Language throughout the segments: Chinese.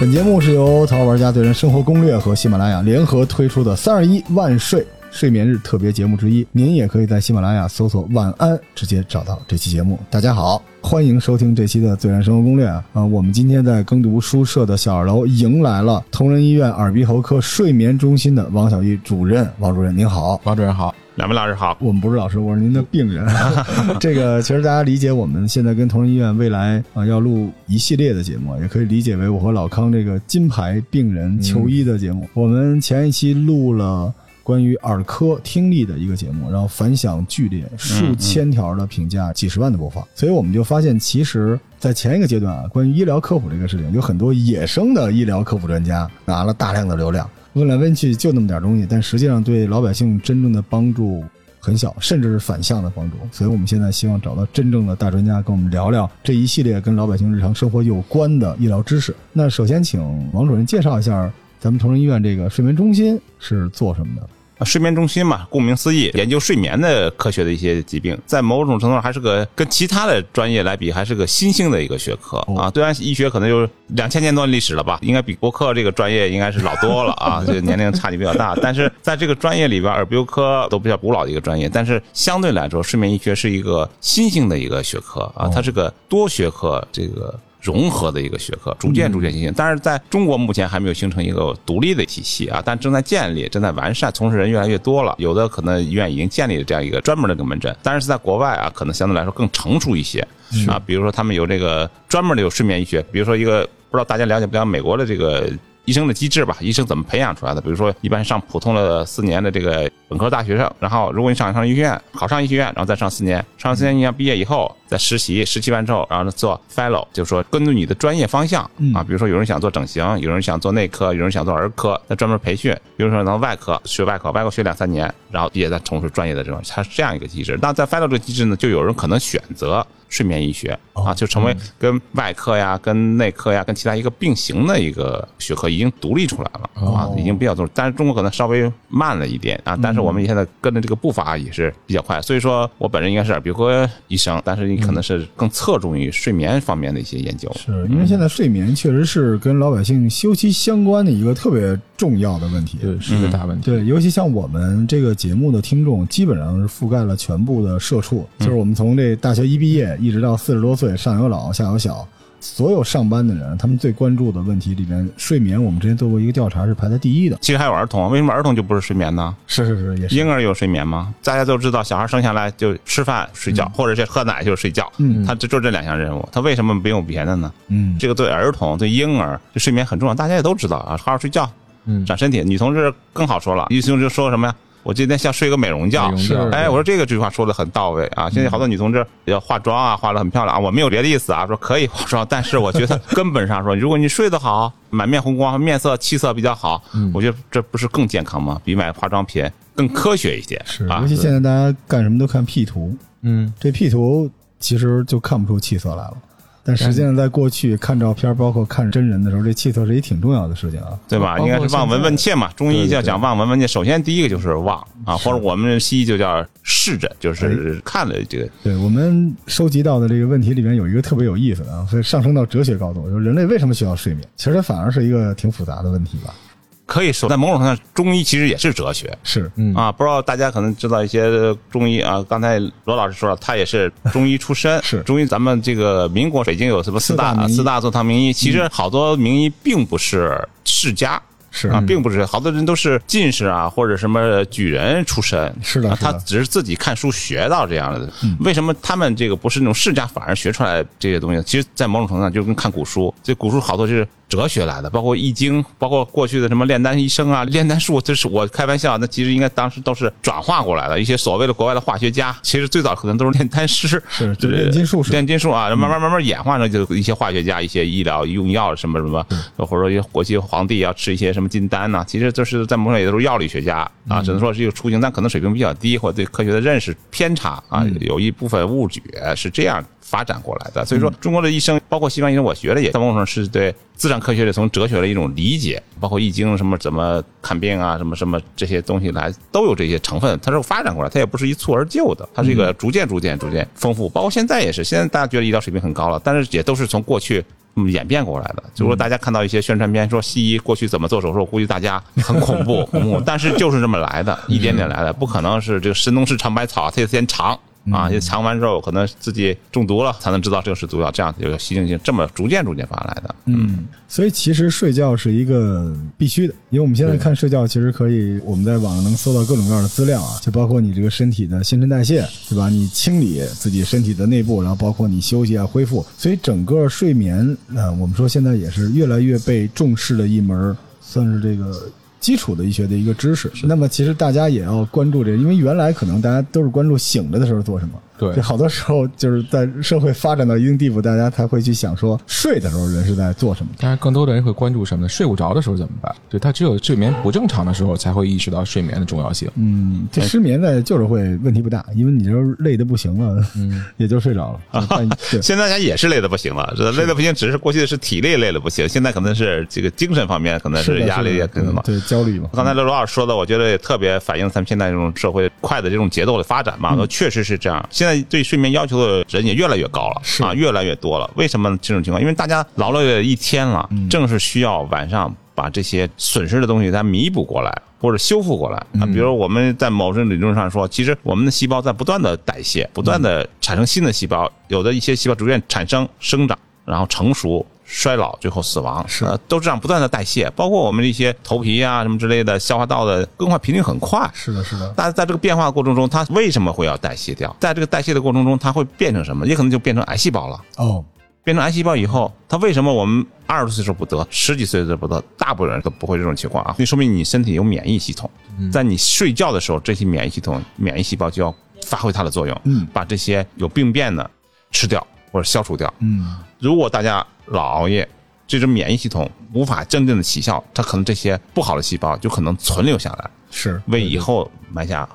本节目是由《淘玩家对人生活攻略》和喜马拉雅联合推出的“三二一万岁”睡眠日特别节目之一。您也可以在喜马拉雅搜索“晚安”，直接找到这期节目。大家好，欢迎收听这期的《自然生活攻略》啊！啊，我们今天在耕读书社的小二楼迎来了同仁医院耳鼻喉科睡眠中心的王小玉主任。王主任您好，王主任好。两位老师好，我们不是老师，我是您的病人。这个其实大家理解，我们现在跟同仁医院未来啊要录一系列的节目，也可以理解为我和老康这个金牌病人求医的节目。我们前一期录了关于耳科听力的一个节目，然后反响剧烈，数千条的评价，几十万的播放。所以我们就发现，其实，在前一个阶段啊，关于医疗科普这个事情，有很多野生的医疗科普专家拿了大量的流量。问来问去就那么点东西，但实际上对老百姓真正的帮助很小，甚至是反向的帮助。所以我们现在希望找到真正的大专家，跟我们聊聊这一系列跟老百姓日常生活有关的医疗知识。那首先请王主任介绍一下咱们同仁医院这个睡眠中心是做什么的。睡眠中心嘛，顾名思义，研究睡眠的科学的一些疾病，在某种程度上还是个跟其他的专业来比，还是个新兴的一个学科啊。虽然医学可能有两千年多历史了吧，应该比国科这个专业应该是老多了啊，这个年龄差距比较大。但是在这个专业里边，耳鼻喉科都比较古老的一个专业，但是相对来说，睡眠医学是一个新兴的一个学科啊，它是个多学科这个。融合的一个学科，逐渐逐渐形成，但是在中国目前还没有形成一个独立的体系啊，但正在建立，正在完善，从事人越来越多了，有的可能医院已经建立了这样一个专门的个门诊，但是在国外啊，可能相对来说更成熟一些。啊，比如说他们有这个专门的有睡眠医学，比如说一个不知道大家了解不了解美国的这个。医生的机制吧，医生怎么培养出来的？比如说，一般上普通的四年的这个本科大学生，然后如果你上上医学院，考上医学院，然后再上四年，上四年你要毕业以后再实习，实习完之后，然后做 fellow，就是说根据你的专业方向啊，比如说有人想做整形，有人想做内科，有人想做儿科，再专门培训，比如说能外科学外科，外科学两三年，然后毕业再从事专业的这种，它是这样一个机制。那在 fellow 这个机制呢，就有人可能选择。睡眠医学啊，就成为跟外科呀、跟内科呀、跟其他一个并行的一个学科，已经独立出来了啊，已经比较多。但是中国可能稍微慢了一点啊，但是我们现在跟着这个步伐也是比较快。所以说我本人应该是耳鼻喉科医生，但是你可能是更侧重于睡眠方面的一些研究。是因为现在睡眠确实是跟老百姓休息相关的一个特别重要的问题，对，是个大问题。对，尤其像我们这个节目的听众，基本上是覆盖了全部的社畜，就是我们从这大学一毕业。一直到四十多岁，上有老下有小，所有上班的人，他们最关注的问题里面，睡眠，我们之前做过一个调查，是排在第一的。其实还有儿童，为什么儿童就不是睡眠呢？是是是，也是。婴儿有睡眠吗？大家都知道，小孩生下来就吃饭睡觉，或者是喝奶就是睡觉，嗯，他就就这两项任务，他为什么没有别的呢？嗯，这个对儿童对婴儿这睡眠很重要，大家也都知道啊，好好睡觉，嗯，长身体。女同志更好说了，女同志说什么呀？我今天像睡个美容觉，是哎，我说这个这句话说的很到位啊！现在好多女同志要化妆啊，化的很漂亮啊，我没有别的意思啊，说可以化妆，但是我觉得根本上说，如果你睡得好，满面红光，面色气色比较好，我觉得这不是更健康吗？比买化妆品更科学一些。是，尤其现在大家干什么都看 P 图，嗯，这 P 图其实就看不出气色来了。但实际上，在过去看照片，包括看真人的时候，这气色是一挺重要的事情啊，对吧？应该是望闻问切嘛。中医叫讲望闻问切，首先第一个就是望啊，或者我们西医就叫视诊，就是看了这个。对我们收集到的这个问题里面有一个特别有意思的啊，所以上升到哲学高度，就是人类为什么需要睡眠？其实它反而是一个挺复杂的问题吧。可以说，在某种程度上，中医其实也是哲学。是，啊，不知道大家可能知道一些中医啊。刚才罗老师说了，他也是中医出身。是，中医咱们这个民国北京有什么四大四大坐堂名医？其实好多名医并不是世家。是啊，并不是好多人都是进士啊，或者什么举人出身。是的，他只是自己看书学到这样的。为什么他们这个不是那种世家，反而学出来这些东西？其实，在某种程度上，就跟看古书。这古书好多就是。哲学来的，包括易经，包括过去的什么炼丹医生啊、炼丹术，这是我开玩笑，那其实应该当时都是转化过来的。一些所谓的国外的化学家，其实最早可能都是炼丹师，是炼金术士，炼金术啊，慢慢慢慢演化成就一些化学家、一些医疗用药什么什么，或者说一些国际皇帝要吃一些什么金丹呐，其实这是在某种也都是药理学家啊，只能说是一个雏形，但可能水平比较低，或者对科学的认识偏差啊，有一部分误解是这样。发展过来的。所以说，中国的医生，包括西方医生，我学的也在某种程度上是对自然科学的从哲学的一种理解，包括易经什么怎么看病啊，什么什么这些东西来都有这些成分，它是发展过来，它也不是一蹴而就的，它是一个逐渐逐渐逐渐丰富。包括现在也是，现在大家觉得医疗水平很高了，但是也都是从过去。嗯，演变过来的，就是说大家看到一些宣传片说西医过去怎么做手术，估计大家很恐怖，恐怖，但是就是这么来的，一点点来的，不可能是这个神农氏尝百草，它得先尝。啊，就尝完之后可能自己中毒了，才能知道这个是毒药，这样就习性性这么逐渐逐渐发来的。嗯，所以其实睡觉是一个必须的，因为我们现在看睡觉，其实可以我们在网上能搜到各种各样的资料啊，就包括你这个身体的新陈代谢，对吧？你清理自己身体的内部，然后包括你休息啊、恢复，所以整个睡眠，呃，我们说现在也是越来越被重视的一门，算是这个。基础的医学的一个知识，那么其实大家也要关注这，因为原来可能大家都是关注醒着的时候做什么。对，好多时候就是在社会发展到一定地步，大家才会去想说睡的时候人是在做什么。但是，更多的人会关注什么呢？睡不着的时候怎么办？对他只有睡眠不正常的时候才会意识到睡眠的重要性。嗯，这失眠呢就是会问题不大，因为你就累的不行了，嗯，也就睡着了。啊 现在大家也是累的不行了，累的不行，只是过去的是体力累的不行，现在可能是这个精神方面可能是压力也可能对焦虑嘛。刚才刘罗老师说的，我觉得也特别反映咱们现在这种社会快的这种节奏的发展嘛，确实是这样。现在对睡眠要求。的人也越来越高了，啊，越来越多了。为什么这种情况？因为大家劳累一天了，正是需要晚上把这些损失的东西它弥补过来，或者修复过来啊。比如我们在某种理论上说，其实我们的细胞在不断的代谢，不断的产生新的细胞，有的一些细胞逐渐产生、生长，然后成熟。衰老，最后死亡，是都这样不断的代谢，包括我们一些头皮啊什么之类的，消化道的更换频率很快。是的，是的。但在这个变化过程中，它为什么会要代谢掉？在这个代谢的过程中，它会变成什么？也可能就变成癌细胞了。哦，变成癌细胞以后，它为什么我们二十多岁时候不得，十几岁的时候不得，大部分人都不会这种情况啊？那说明你身体有免疫系统，在你睡觉的时候，这些免疫系统、免疫细胞就要发挥它的作用，嗯，把这些有病变的吃掉或者消除掉。嗯，如果大家老熬夜。这种免疫系统无法真正的起效，它可能这些不好的细胞就可能存留下来，是为以后埋下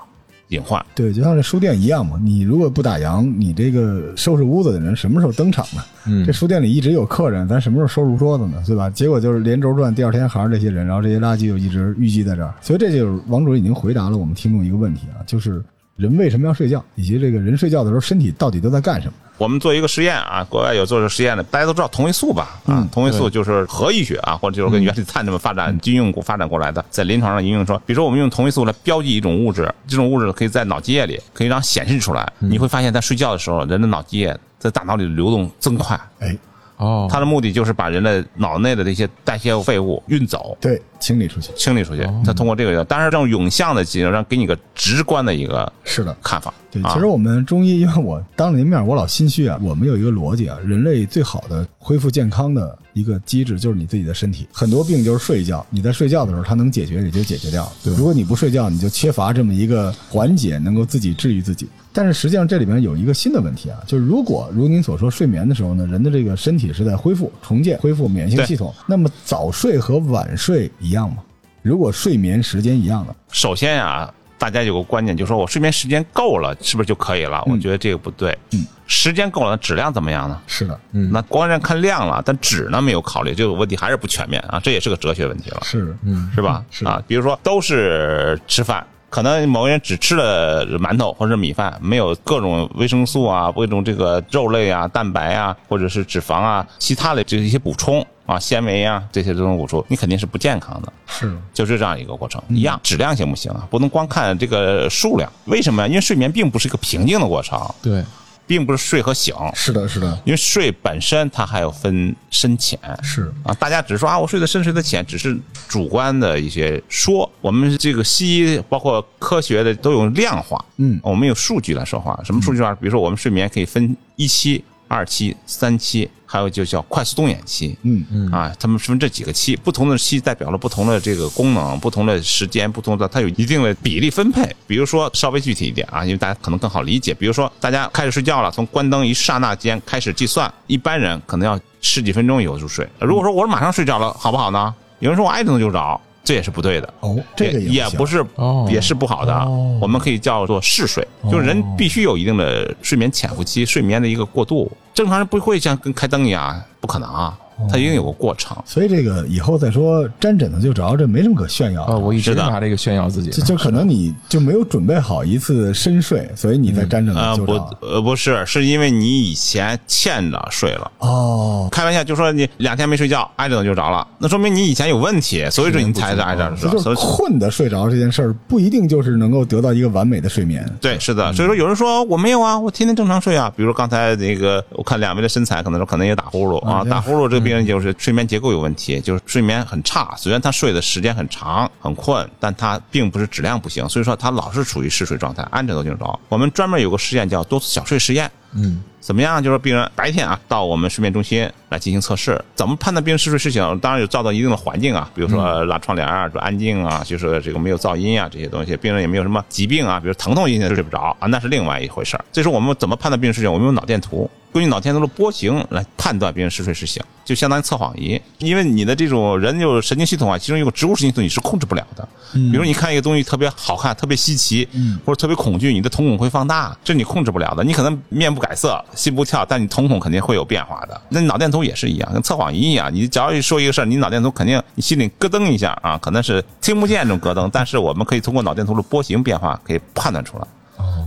隐患。对，就像这书店一样嘛，你如果不打烊，你这个收拾屋子的人什么时候登场呢？嗯，这书店里一直有客人，咱什么时候收拾桌子呢？对吧？结果就是连轴转，第二天还是这些人，然后这些垃圾就一直淤积在这儿。所以这就是王主任已经回答了我们听众一个问题啊，就是人为什么要睡觉，以及这个人睡觉的时候身体到底都在干什么？我们做一个实验啊，国外有做这实验的，大家都知道同位素吧？啊，同位素就是核医学啊，或者就是跟原子碳这么发展军用发展过来的，在临床上应用说，比如说我们用同位素来标记一种物质，这种物质可以在脑脊液里可以让显示出来，你会发现在睡觉的时候，人的脑脊液在大脑里的流动增快。哎。哦，它的目的就是把人的脑内的这些代谢废物运走，对，清理出去，清理出去。它通过这个，当然这种涌向的技能，让给你个直观的一个是的看法。对，其实我们中医，因为我当了您面，我老心虚啊。我们有一个逻辑啊，人类最好的恢复健康的一个机制就是你自己的身体。很多病就是睡一觉，你在睡觉的时候它能解决，也就解决掉。对，如果你不睡觉，你就缺乏这么一个缓解，能够自己治愈自己。但是实际上这里面有一个新的问题啊，就是如果如您所说睡眠的时候呢，人的这个身体是在恢复、重建、恢复免疫性系统，那么早睡和晚睡一样吗？如果睡眠时间一样的，首先呀，大家有个观念，就是说我睡眠时间够了，是不是就可以了？我觉得这个不对。嗯，时间够了，质量怎么样呢？是的，嗯，那光是看量了，但质呢没有考虑，这个问题还是不全面啊，这也是个哲学问题了。是，嗯，是吧？是啊，比如说都是吃饭。可能某个人只吃了馒头或者米饭，没有各种维生素啊、各种这个肉类啊、蛋白啊，或者是脂肪啊，其他的这一些补充啊、纤维啊这些这种补充，你肯定是不健康的。是，就是这样一个过程。一样，质量行不行啊？不能光看这个数量。为什么呀？因为睡眠并不是一个平静的过程。对。并不是睡和醒，是的，是的，因为睡本身它还有分深浅，是啊，大家只是说啊，我睡得深，睡得浅，只是主观的一些说。我们这个西医包括科学的都有量化，嗯，我们有数据来说话。什么数据啊？比如说我们睡眠可以分一期。二期、三期，还有就叫快速动眼期，嗯嗯啊，他们分这几个期，不同的期代表了不同的这个功能，不同的时间，不同的它有一定的比例分配。比如说稍微具体一点啊，因为大家可能更好理解。比如说大家开始睡觉了，从关灯一刹那间开始计算，一般人可能要十几分钟以后入睡。如果说我马上睡着了，好不好呢？有人说我挨着就着。这也是不对的。哦，这个也也不是哦也是不好的。我们可以叫做嗜睡，就是人必须有一定的睡眠潜伏期，睡眠的一个过渡。正常人不会像跟开灯一样，不可能啊，它一定有个过程。所以这个以后再说粘枕头就着，这没什么可炫耀啊，的。我一直拿这个炫耀自己就就可能你就没有准备好一次深睡，所以你才粘枕呃，不头就着。，呃，不是，是因为你以前欠着睡了。哦，开玩笑，就说你两天没睡觉，挨枕头就着了，那说明你以前有问题，所以说你才是挨着着。这就是所以困的睡着这件事儿，不一定就是能够得到一个完美的睡眠。对，是的，所以说有人说我没有啊，我天天正常睡啊。比如刚才那个，我看两位的身材，可能说可能也打呼噜啊，嗯打呼噜这个病人就是睡眠结构有问题，就是睡眠很差。虽然他睡的时间很长，很困，但他并不是质量不行，所以说他老是处于嗜睡状态，安枕头就着。我们专门有个实验叫多次小睡实验。嗯，怎么样？就是病人白天啊，到我们睡眠中心来进行测试。怎么判断病人嗜睡事情？当然有造到一定的环境啊，比如说拉窗帘啊，说安静啊，就是这个没有噪音啊这些东西。病人也没有什么疾病啊，比如疼痛引起的睡不着啊，那是另外一回事儿。这时候我们怎么判断病人嗜睡？我们用脑电图。根据脑电图的波形来判断病人嗜睡是醒，就相当于测谎仪。因为你的这种人有神经系统啊，其中有个植物神经系统你是控制不了的。比如你看一个东西特别好看、特别稀奇，或者特别恐惧，你的瞳孔会放大，这你控制不了的。你可能面不改色、心不跳，但你瞳孔肯定会有变化的。那你脑电图也是一样，跟测谎仪一样，你只要一说一个事儿，你脑电图肯定你心里咯噔一下啊，可能是听不见这种咯噔，但是我们可以通过脑电图的波形变化可以判断出来。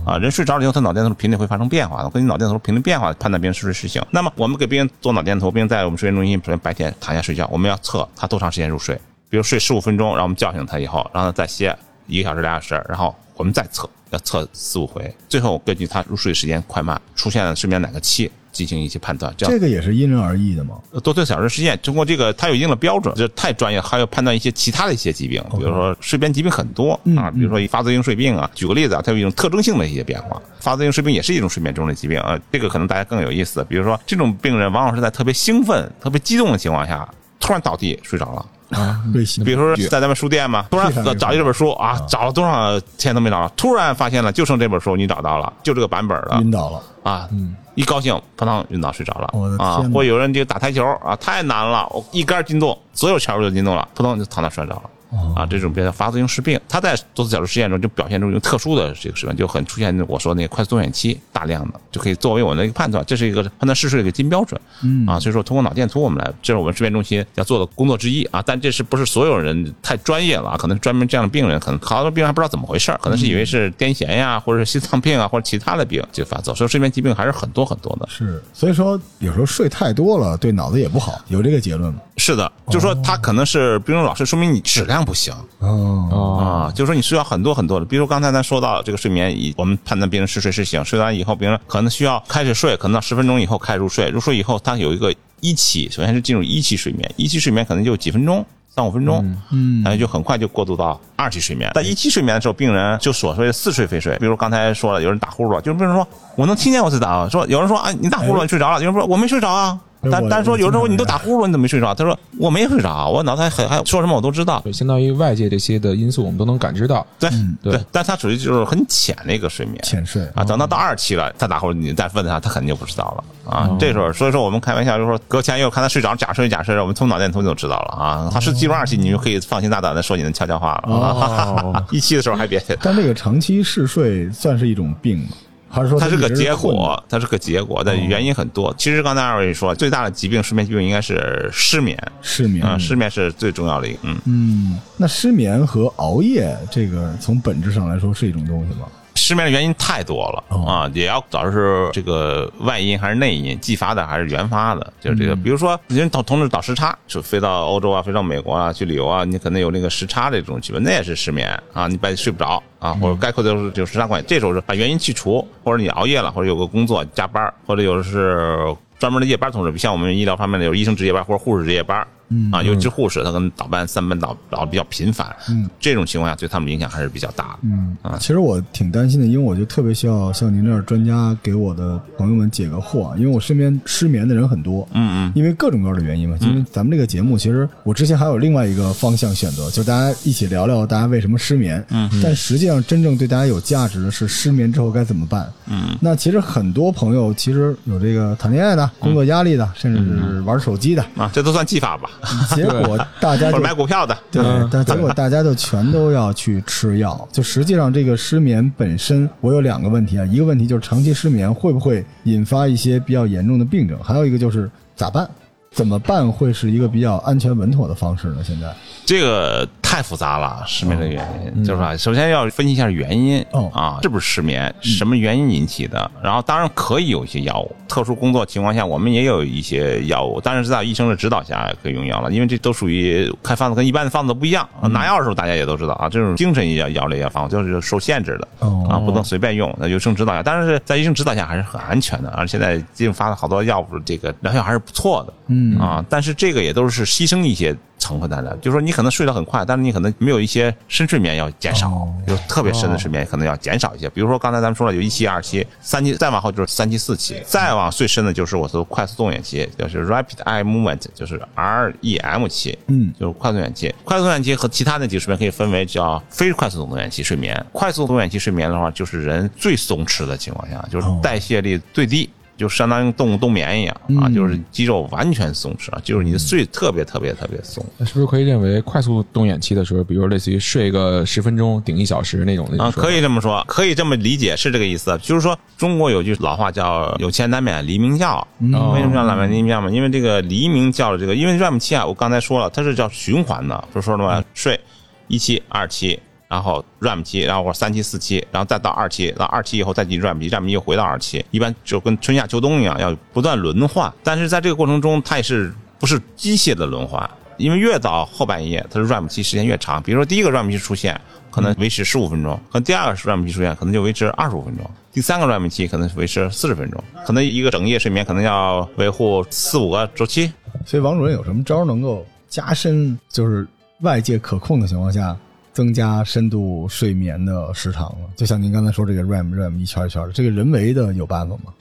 啊，人睡着了以后，他脑电图频率会发生变化的，根据脑电图频率变化判断别人是不是睡醒。那么我们给病人做脑电图，病人在我们睡眠中心，首先白天躺下睡觉，我们要测他多长时间入睡，比如睡十五分钟，然后我们叫醒他以后，让他再歇一个小时、俩小时，然后我们再测，要测四五回，最后根据他入睡时间快慢，出现了睡眠哪个期进行一些判断，这样这个也是因人而异的嘛。多次小时实验，通过这个它有一定的标准，这太专业，还要判断一些其他的一些疾病，比如说睡眠疾病很多啊，比如说发作性睡病啊。举个例子啊，它有一种特征性的一些变化，发作性睡病也是一种睡眠中的疾病啊。这个可能大家更有意思，比如说这种病人往往是在特别兴奋、特别激动的情况下，突然倒地睡着了。啊，比如说在咱们书店嘛，突然找一这本书啊，找了多少天都没找到，突然发现了就剩这本书，你找到了，就这个版本了。晕倒了，啊，一高兴，扑通晕倒睡着了。我的啊或有人就打台球啊，太难了，我一杆进洞，所有球都进洞了，扑通就躺那睡着了。哦啊，这种比较发作性失病，它在多次角质实验中就表现出一种特殊的这个失病，就很出现我说那个快速动眼期大量的，就可以作为我们的一个判断，这是一个判断嗜睡的一个金标准。嗯啊，所以说通过脑电图我们来，这是我们睡眠中心要做的工作之一啊。但这是不是所有人太专业了啊？可能专门这样的病人，可能好多病人还不知道怎么回事可能是以为是癫痫呀，或者是心脏病啊，或者其他的病就发作。所以睡眠疾病还是很多很多的。是，所以说有时候睡太多了对脑子也不好，有这个结论吗？是的，就说他可能是病人老师，说明你质量不行。哦，哦，啊，就是说你需要很多很多的，比如刚才咱说到这个睡眠，以我们判断病人是睡是醒，睡完以后，病人可能需要开始睡，可能到十分钟以后开始入睡，入睡以后他有一个一期，首先是进入一期睡眠，一期睡眠可能就几分钟。三五分钟，嗯，然后就很快就过渡到二期睡眠。在一期睡眠的时候，病人就所谓的似睡非睡。比如刚才说了，有人打呼噜，就是病人说我能听见我在打，说有人说啊你打呼噜你睡着了，有人说我没睡着啊，但但说有时候你都打呼噜你怎么没睡着？他说我没睡着，我脑袋很还说什么我都知道。对，相当于外界这些的因素我们都能感知到。对对对，但他属于就是很浅的一个睡眠。浅睡啊，等到到二期了，他打呼噜，你再问他，他肯定就不知道了啊。这时候，所以说我们开玩笑就说，隔前一会看他睡着，假睡假睡，我们从脑电图就知道了啊。他是进入二期，你就可以放心大胆的说你的悄悄话了啊。一期的时候还别，但这个长期嗜睡算是一种病吗？还是说它是个结果，它是个结果，但原因很多。其实刚才二位说，最大的疾病，失眠疾病应该是失眠失眠？啊，失眠是最重要的一个，嗯。嗯，那失眠和熬夜这个从本质上来说是一种东西吗？失眠的原因太多了哦啊，也要找是这个外因还是内因，继发的还是原发的，就是这个。嗯比如说，人同同时倒时差，就飞到欧洲啊，飞到美国啊去旅游啊，你可能有那个时差的这种疾病，那也是失眠啊，你半夜睡不着啊，或者概括就是就是时差关系。这时候是把原因去除，或者你熬夜了，或者有个工作加班，或者有的是专门的夜班同志，像我们医疗方面的有医生值夜班或者护士值夜班。嗯啊，尤其是护士，他可能倒班、三班倒倒比较频繁，嗯，这种情况下对他们影响还是比较大的。嗯啊其实我挺担心的，因为我就特别需要像您这样专家给我的朋友们解个惑，因为我身边失眠的人很多，嗯嗯。因为各种各样的原因嘛。因为咱们这个节目，其实我之前还有另外一个方向选择，就大家一起聊聊大家为什么失眠。嗯，但实际上真正对大家有价值的是失眠之后该怎么办。嗯，那其实很多朋友其实有这个谈恋爱的、工作压力的，甚至是玩手机的。啊，这都算技法吧？结果大家 或就者买股票的，对，但结果大家就全都要去吃药。就实际上这个失眠本身，我有两个问题啊，一个问题就是长期失眠会不会引发一些比较严重的病症，还有一个就是咋办？怎么办会是一个比较安全稳妥的方式呢？现在这个太复杂了，失眠的原因就是说？首先要分析一下原因哦啊，是不是失眠？什么原因引起的？然后当然可以有一些药物，特殊工作情况下我们也有一些药物，当然是在医生的指导下可以用药了，因为这都属于开方子跟一般的方子不一样。拿药的时候大家也都知道啊，这种精神药药类药方就是受限制的哦啊，不能随便用，那有医生指导下。但是在医生指导下还是很安全的，而现在进发的好多药物，这个疗效还是不错的。嗯啊，但是这个也都是牺牲一些成分在的，就是说你可能睡得很快，但是你可能没有一些深睡眠要减少，哦就特别深的睡眠可能要减少一些。比如说刚才咱们说了，有一期、二期、三期，再往后就是三期、四期，再往最深的就是我说快速动眼期，就是 rapid eye movement，就是 REM 期，嗯就是快速动眼期。快速动眼期和其他那几个睡眠可以分为叫非快速动眼期睡眠。快速动眼期睡眠的话，就是人最松弛的情况下，就是代谢力最低。就相当于动物冬眠一样啊，嗯就是肌肉完全松弛啊，就是你的睡特别特别特别松。那是不是可以认为快速动眼期的时候，比如类似于睡个十分钟顶一小时那种那种啊，可以这么说，可以这么理解，是这个意思。就是说，中国有句老话叫“有钱难免黎明觉”，哦为什么叫难免黎明觉嘛？因为这个黎明觉的这个，因为 REM 期啊，我刚才说了，它是叫循环的，不是说了吗，睡一期、二期，然后 REM 期，然后或者三期、四期，然后再到二期，到二期以后再进 REM 期，REM 期又回到二期，一般就跟春夏秋冬一样，要不断轮换。但是在这个过程中，它也是不是机械的轮换？因为越到后半夜，它的 REM 期时间越长。比如说第一个 REM 期出现，可能维持十五分钟；可能第二个 REM 期出现，可能就维持二十五分钟；第三个 REM 期可能维持四十分钟。可能一个整夜睡眠可能要维护四五个周期。所以王主任有什么招能够加深，就是外界可控的情况下，增加深度睡眠的时长了？就像您刚才说这个 REM REM 一圈一圈的，这个人为的有办法吗？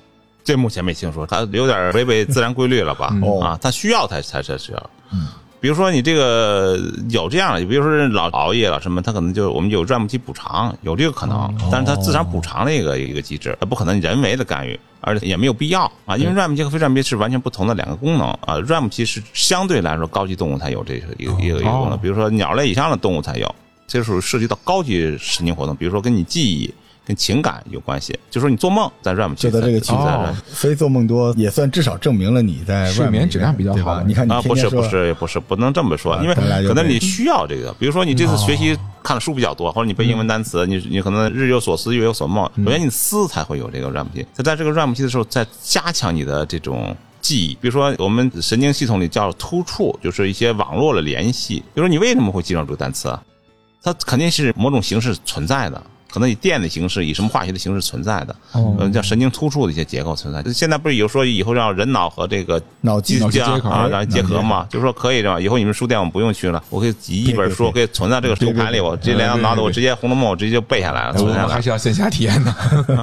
这目前没听说，它有点违背自然规律了吧？哦啊，它需要才才才需要。嗯。比如说你这个有这样的，比如说老熬夜了什么，它可能就我们有 REM 期补偿，有这个可能，但是它自然补偿的一个一个机制，它不可能人为的干预，而且也没有必要。啊，因为 REM 期和非 REM 期是完全不同的两个功能啊，REM 期是相对来说高级动物才有这个一个一个一个功能，比如说鸟类以上的动物才有，这属于涉及到高级神经活动，比如说跟你记忆。跟情感有关系，就说你做梦在 REM 期就在这个区在间，所以做梦多也算至少证明了你在睡眠质量比较好你看你啊，不是天天不是不是，不能这么说，因为可能你需要这个。比如说你这次学习看的书比较多，或者你背英文单词，你你可能日有所思，夜有所梦。首先你思才会有这个 REM 期，在在这个 REM 期的时候，再加强你的这种。记忆，比如说我们神经系统里叫突触，就是一些网络的联系。比如说你为什么会记住这个单词啊？它肯定是某种形式存在的，可能以电的形式，以什么化学的形式存在的，哦嗯，叫神经突触的一些结构存在。现在不是有说以后让人脑和这个脑机接啊，然后结合嘛，就是说可以是吧？以后你们书店我们不用去了，我可以集一本书，我可以存在这个书盘里，我直接连到脑子，我直接《红楼梦》我直接就背下来了，存下来还是要线下体验的。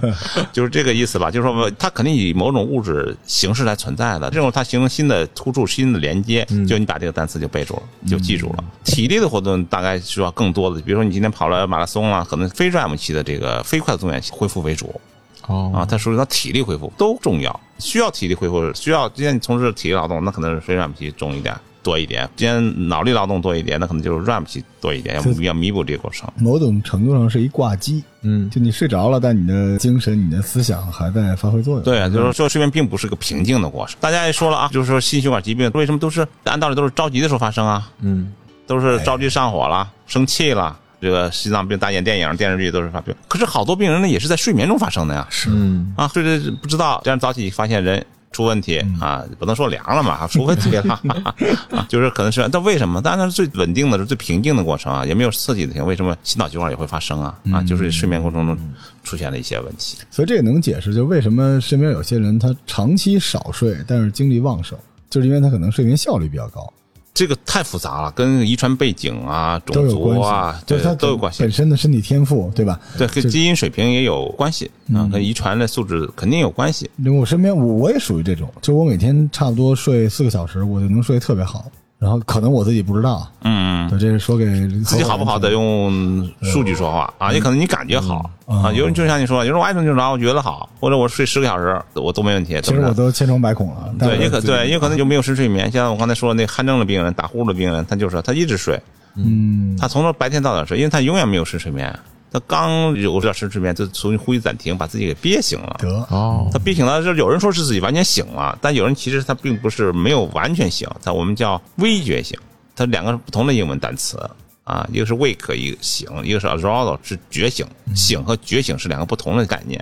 就是这个意思吧？就是说它肯定以某种物质形式来存在的，这种它形成新的突触、新的连接，就你把这个单词就背住了，就记住了。体力的活动大概需要更多的，比如说你今天跑了马拉松啊，可能非 REM 期的这个飞快的动眼期恢复为主。哦啊，它属于它体力恢复都重要，需要体力恢复，需要今天你从事体力劳动，那可能是非 REM 期重一点多一点；今天脑力劳动多一点，那可能就是 REM 期多一点，要要弥补这个过程。某种程度上是一挂机，嗯，就你睡着了，但你的精神、你的思想还在发挥作用。对啊，就是说睡眠并不是个平静的过程。大家也说了啊，就是说心血管疾病为什么都是按道理都是着急的时候发生啊？嗯，都是着急上火了、生气了。这个心脏病大演电影、电视剧都是发病，可是好多病人呢也是在睡眠中发生的呀。是嗯，啊，睡着不知道，这样早起发现人出问题啊，不能说凉了嘛，出问题了，啊，就是可能是，但为什么？当然是最稳定的、是最平静的过程啊，也没有刺激的情，为什么心脑血管也会发生啊？啊，就是睡眠过程中出现了一些问题。所以这也能解释，就为什么身边有些人他长期少睡，但是精力旺盛，就是因为他可能睡眠效率比较高，这个太复杂了，跟遗传背景啊、种都有关族啊对都有关系本。身的身体天赋，对吧？对，跟基因水平也有关系啊，跟遗传的素质肯定有关系。我身边我我也属于这种，就我每天差不多睡四个小时，我就能睡得特别好。然后可能我自己不知道，嗯，对，这是说给自己好不好得用数据说话。啊，也可能你感觉好。啊，有人就像你说，有人我爱睡就着，我觉得好，或者我睡十个小时我都没问题。其实我都千疮百孔了，对，也可对，也可能就没有深睡眠。像我刚才说的那汗症的病人、打呼噜的病人，他就是他一直睡，嗯，他从头白天到晚睡，因为他永远没有深睡眠。他刚有点深睡眠，就从呼吸暂停，把自己给憋醒了。得。哦，他憋醒了，就有人说是自己完全醒了，但有人其实他并不是没有完全醒，他我们叫微觉醒，它两个是不同的英文单词啊，一个是 wake，一个醒，一个是 arousal，是觉醒，醒和觉醒是两个不同的概念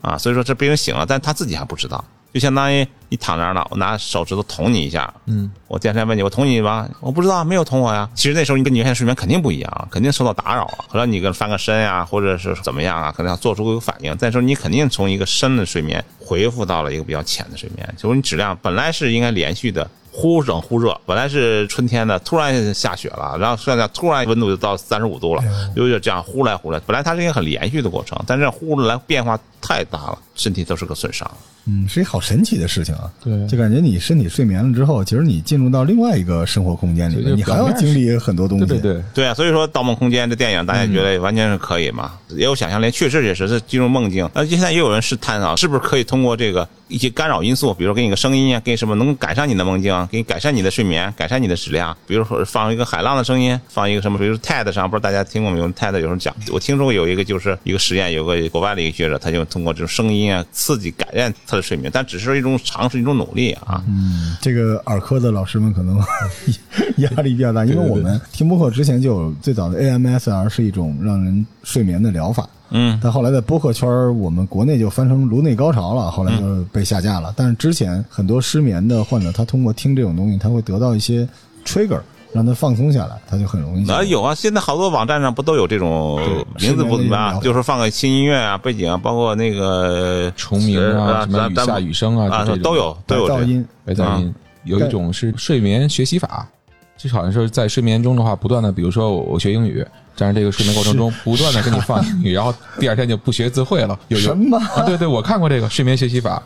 啊，所以说这病人醒了，但他自己还不知道，就相当于你躺那儿了，我拿手指头捅你一下，嗯，我第二天问你，我捅你吧，我不知道，没有捅我呀。其实那时候你跟你原先睡眠肯定不一样，肯定受到打扰了，可能你跟翻个身呀、或者是怎么样啊，可能要做出一个反应。再说你肯定从一个深的睡眠恢复到了一个比较浅的睡眠，就是你质量本来是应该连续的。忽冷忽热，本来是春天的，突然下雪了，然后现在突然温度就到三十五度了，有点这样忽来忽来。本来它是一个很连续的过程，但是忽来变化太大了，身体都是个损伤。嗯，是一好神奇的事情啊！对就感觉你身体睡眠了之后，其实你进入到另外一个生活空间里你还要经历很多东西。对对对，对啊，所以说《盗梦空间》这电影，大家觉得完全是可以嘛？也有想象力，确实也是是进入梦境。那现在也有人是探讨，是不是可以通过这个一些干扰因素，比如说给你个声音啊，给你什么能改善你的梦境，啊给你改善你的睡眠，改善你的质量。比如说放一个海浪的声音，放一个什么，比如说 TED 上，不知道大家听过没有？TED 有时候讲，我听说过有一个就是一个实验，有个国外的一个学者，他就通过这种声音啊刺激改善他的睡眠，但只是一种尝试，一种努力啊。嗯，这个耳科的老师们可能 压力比较大，因为我们听播客之前就有最早的 AMSR 是一种让人睡眠的疗法，嗯，但后来在播客圈我们国内就翻成颅内高潮了，后来就被下架了。但是之前很多失眠的患者，他通过听这种东西，他会得到一些 trigger，让他放松下来，他就很容易。啊，有啊，现在好多网站上不都有这种名字不怎么样，就是放个轻音乐啊、背景啊，包括那个虫鸣啊，什么雨下雨声啊，啊都有都有噪音，白噪音。有一种是睡眠学习法，这好像是在睡眠中的话，不断的，比如说我我学英语，但是这个睡眠过程中不断的给你放 英语，然后第二天就不学自会了。有有什么啊？对对，我看过这个睡眠学习法，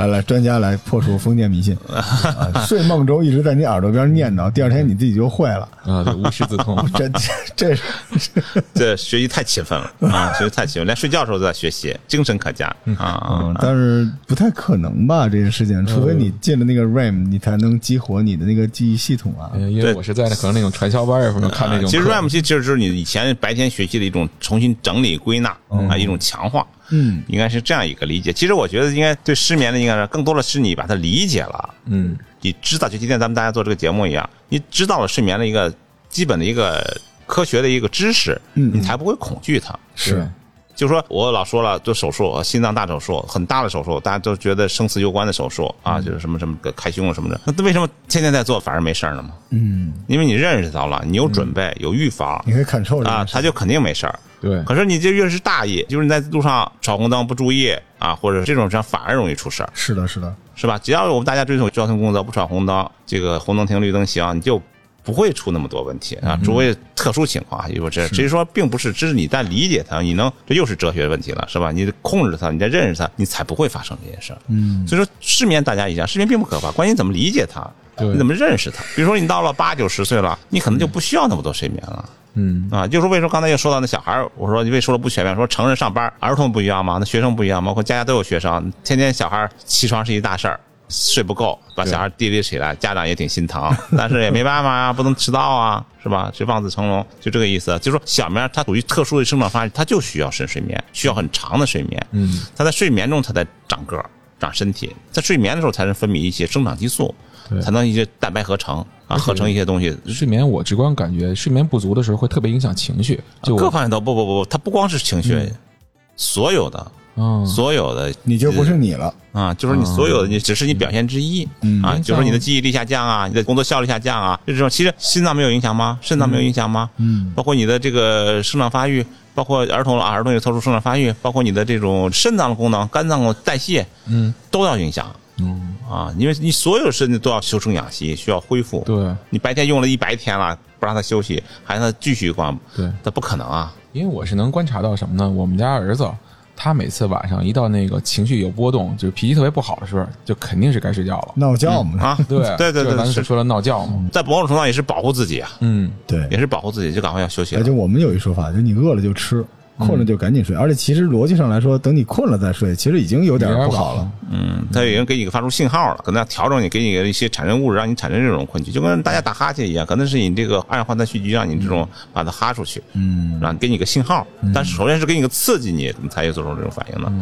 来来，专家来破除封建迷信。啊、睡梦中一直在你耳朵边念叨，第二天你自己就会了。啊，对，无师自通。这这这是 这学习太勤奋了啊，学习太勤奋，连睡觉的时候都在学习，精神可嘉啊。嗯，但是不太可能吧？这个事情，除非你进了那个 RAM，你才能激活你的那个记忆系统啊。呃因为我是在那可能那种传销班儿什么看那种课，其实 RAM 其实就是你以前白天学习的一种重新整理归纳啊，一种强化。嗯，应该是这样一个理解。其实我觉得应该对失眠的应该是更多的是你把它理解了，嗯，你知道，就今天咱们大家做这个节目一样，你知道了睡眠的一个基本的一个科学的一个知识，嗯你才不会恐惧它。是就是说我老说了，做手术，心脏大手术，很大的手术，大家都觉得生死攸关的手术啊，就是什么什么开胸啊什么的。那为什么天天在做反而没事儿呢嘛？嗯，因为你认识到了，你有准备，有预防你可以 control 啊，他就肯定没事儿。对，可是你这越是大意，就是你在路上闯红灯不注意啊，或者这种上反而容易出事儿，是的，是的，是吧？只要我们大家遵守交通规则，不闯红灯，这个红灯停，绿灯行，你就不会出那么多问题啊。除非特殊情况啊，因为这只是说，并不是，只是你在理解它，你能，这又是哲学问题了，是吧？你控制它，你再认识它，你才不会发生这件事儿。嗯，所以说，失眠大家一样，失眠并不可怕，关键你怎么理解它，对你怎么认识它。比如说，你到了八九十岁了，你可能就不需要那么多睡眠了。嗯，啊，就是为什么刚才又说到那小孩儿，我说你为说了不全面，说成人上班，儿童不一样吗？那学生不一样吗？包括家家都有学生，天天小孩儿起床是一大事儿，睡不够，把小孩儿提溜起来，家长也挺心疼，但是也没办法啊，不能迟到啊，是吧？这望子成龙，就这个意思。就说小苗他属于特殊的生长发育，他就需要深睡眠，需要很长的睡眠。嗯，他在睡眠中他在长个儿、长身体，在睡眠的时候才能分泌一些生长激素，对才能一些蛋白合成啊，合成一些东西，睡眠我直观感觉睡眠不足的时候会特别影响情绪，就各方面都不不不不，它不光是情绪，所有的嗯所有的你就不是你了。啊，就是你所有的，你只是你表现之一嗯啊，就是你的记忆力下降啊，你的工作效率下降啊，就这种。其实心脏没有影响吗？肾脏没有影响吗？嗯，包括你的这个生长发育，包括儿童啊，儿童有特殊生长发育，包括你的这种肾脏的功能、肝脏的代谢嗯都要影响嗯，啊，因为你所有身体都要修身养息，需要恢复。对你白天用了一白天了，不让他休息，还让他继续光，对，那不可能啊。因为我是能观察到什么呢？我们家儿子他每次晚上一到那个情绪有波动，就是脾气特别不好的时候，就肯定是该睡觉了。闹觉嘛，啊，对对对对，是说的闹觉嘛。在某种程度上也是保护自己啊，嗯，对，也是保护自己，就赶快要休息了。而且我们有一说法，就是你饿了就吃，困了就赶紧睡。而且其实逻辑上来说，等你困了再睡，其实已经有点不好了。嗯，他已经给你发出信号了，可能要调整你，给你一些产生物质，让你产生这种困局，就跟大家打哈欠一样，可能是你这个二氧化碳蓄积让你这种把它哈出去，嗯，让给你个信号，但是首先是给你个刺激你，你才有做出这种反应的。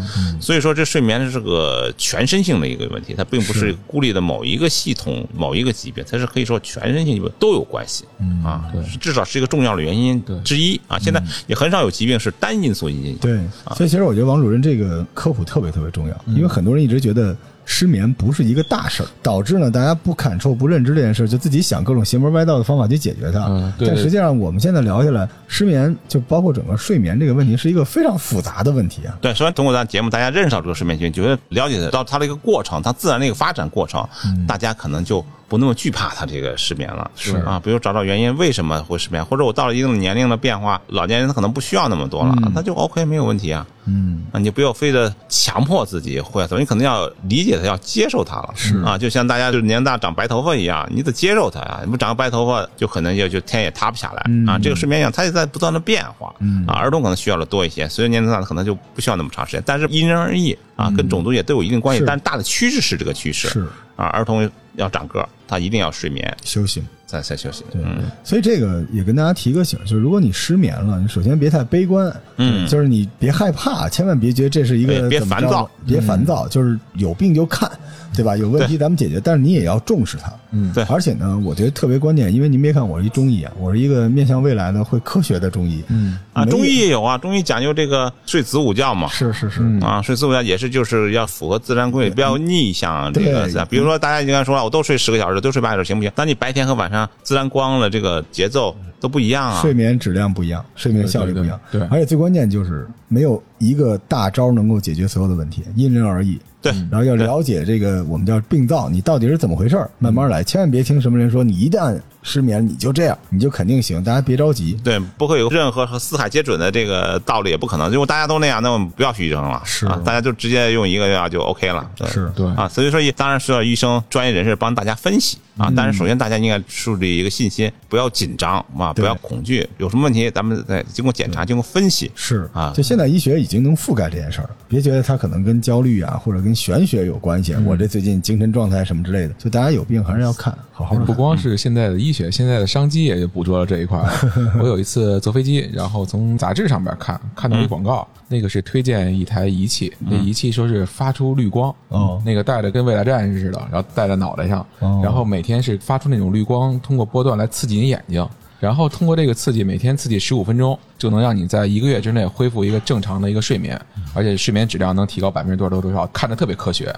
所以说，这睡眠是个全身性的一个问题，它并不是孤立的某一个系统、某一个疾病，它是可以说全身性都有关系。啊，至少是一个重要的原因之一啊。现在也很少有疾病是单因素引起。对，所以其实我觉得王主任这个科普特别特别重要，因为很多人一直觉得失眠不是一个大事儿，导致呢大家不感受、不认知这件事，就自己想各种邪门歪道的方法去解决它。嗯对但实际上我们现在聊下来，失眠就包括整个睡眠这个问题，是一个非常复杂的问题啊。对，首先通过咱节目，大家认识到这个睡眠疾病，觉得了解到它的一个过程，它自然的一个发展过程，大家可能就不那么惧怕他这个失眠了。是啊，比如找找原因为什么会失眠，或者我到了一定的年龄的变化，老年人他可能不需要那么多了，那就 OK 没有问题啊。嗯，啊，你不要非得强迫自己会怎么，你可能要理解他，要接受他了。是啊，就像大家就是年大长白头发一样，你得接受他呀。你不长个白头发，就可能就就天也塌不下来、啊。这个睡眠一样，它也在不断的变化。嗯啊，儿童可能需要的多一些，随着年龄大，可能就不需要那么长时间。但是因人而异啊，跟种族也都有一定关系。但是大的趋势是这个趋势。是啊，儿童要长个儿，他一定要睡眠，休息。再再休息。对嗯，所以这个也跟大家提个醒，就是如果你失眠了，你首先别太悲观，嗯就是你别害怕，千万别觉得这是一个别烦躁，别烦躁，就是有病就看，对吧？有问题咱们解决，但是你也要重视它。嗯对而且呢，我觉得特别关键，因为您别看我是一中医啊，我是一个面向未来的会科学的中医。嗯啊，中医也有啊，中医讲究这个睡子午觉嘛。是是是，嗯啊，睡子午觉也是就是要符合自然规律，不要逆向这个自然。比如说，大家应该说了，我都睡十个小时，都睡八小时，行不行？当你白天和晚上自然光的这个节奏都不一样啊。睡眠质量不一样，睡眠效率不一样。对对对而且最关键就是没有一个大招能够解决所有的问题，因人而异。对，然后要了解这个我们叫病灶，你到底是怎么回事儿，慢慢来，千万别听什么人说你一旦失眠你就这样，你就肯定行，大家别着急。对，不会有任何和四海皆准的这个道理，也不可能。如果大家都那样，那我们不要去医生了，是啊，大家就直接用一个药就 OK 了。对是对啊，所以说当然需要医生专业人士帮大家分析嗯啊。但是首先大家应该树立一个信心，不要紧张啊，不要恐惧，有什么问题咱们再经过检查、经过分析。是啊就现在医学已经能覆盖这件事儿，别觉得它可能跟焦虑啊或者跟玄学有关系。我这最近精神状态什么之类的，就大家有病还是要看，好好的。不光是现在的医学，现在的商机也捕捉了这一块儿。我有一次坐飞机，然后从杂志上面看看到一广告，那个是推荐一台仪器，那仪器说是发出绿光，哦那个戴着跟未来战士似的，然后戴在脑袋上，哦然后每天是发出那种绿光，通过波段来刺激你眼睛。然后通过这个刺激，每天刺激十五分钟，就能让你在一个月之内恢复一个正常的一个睡眠，而且睡眠质量能提高百分之多少多少，看着特别科学。